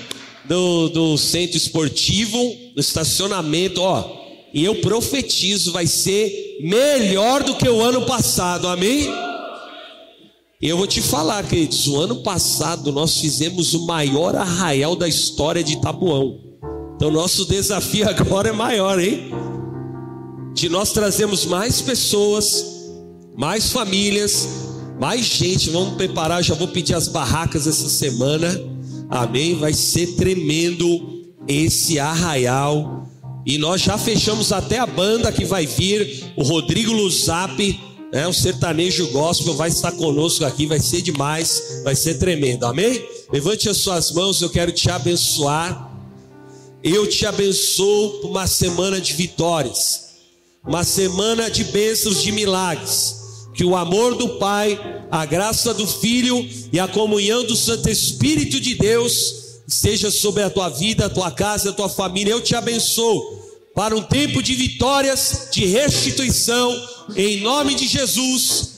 do, do centro esportivo, no estacionamento, ó. E eu profetizo, vai ser melhor do que o ano passado, amém? E eu vou te falar, queridos, o ano passado nós fizemos o maior arraial da história de Itabuão. Então nosso desafio agora é maior, hein? De nós trazemos mais pessoas, mais famílias, mais gente. Vamos preparar, já vou pedir as barracas essa semana. Amém? Vai ser tremendo esse arraial. E nós já fechamos até a banda que vai vir, o Rodrigo Luzap, né, um sertanejo gospel, vai estar conosco aqui, vai ser demais, vai ser tremendo, amém? Levante as suas mãos, eu quero te abençoar. Eu te abençoo por uma semana de vitórias, uma semana de bênçãos, de milagres. Que o amor do Pai, a graça do Filho e a comunhão do Santo Espírito de Deus seja sobre a tua vida, a tua casa, a tua família. Eu te abençoo para um tempo de vitórias, de restituição, em nome de Jesus.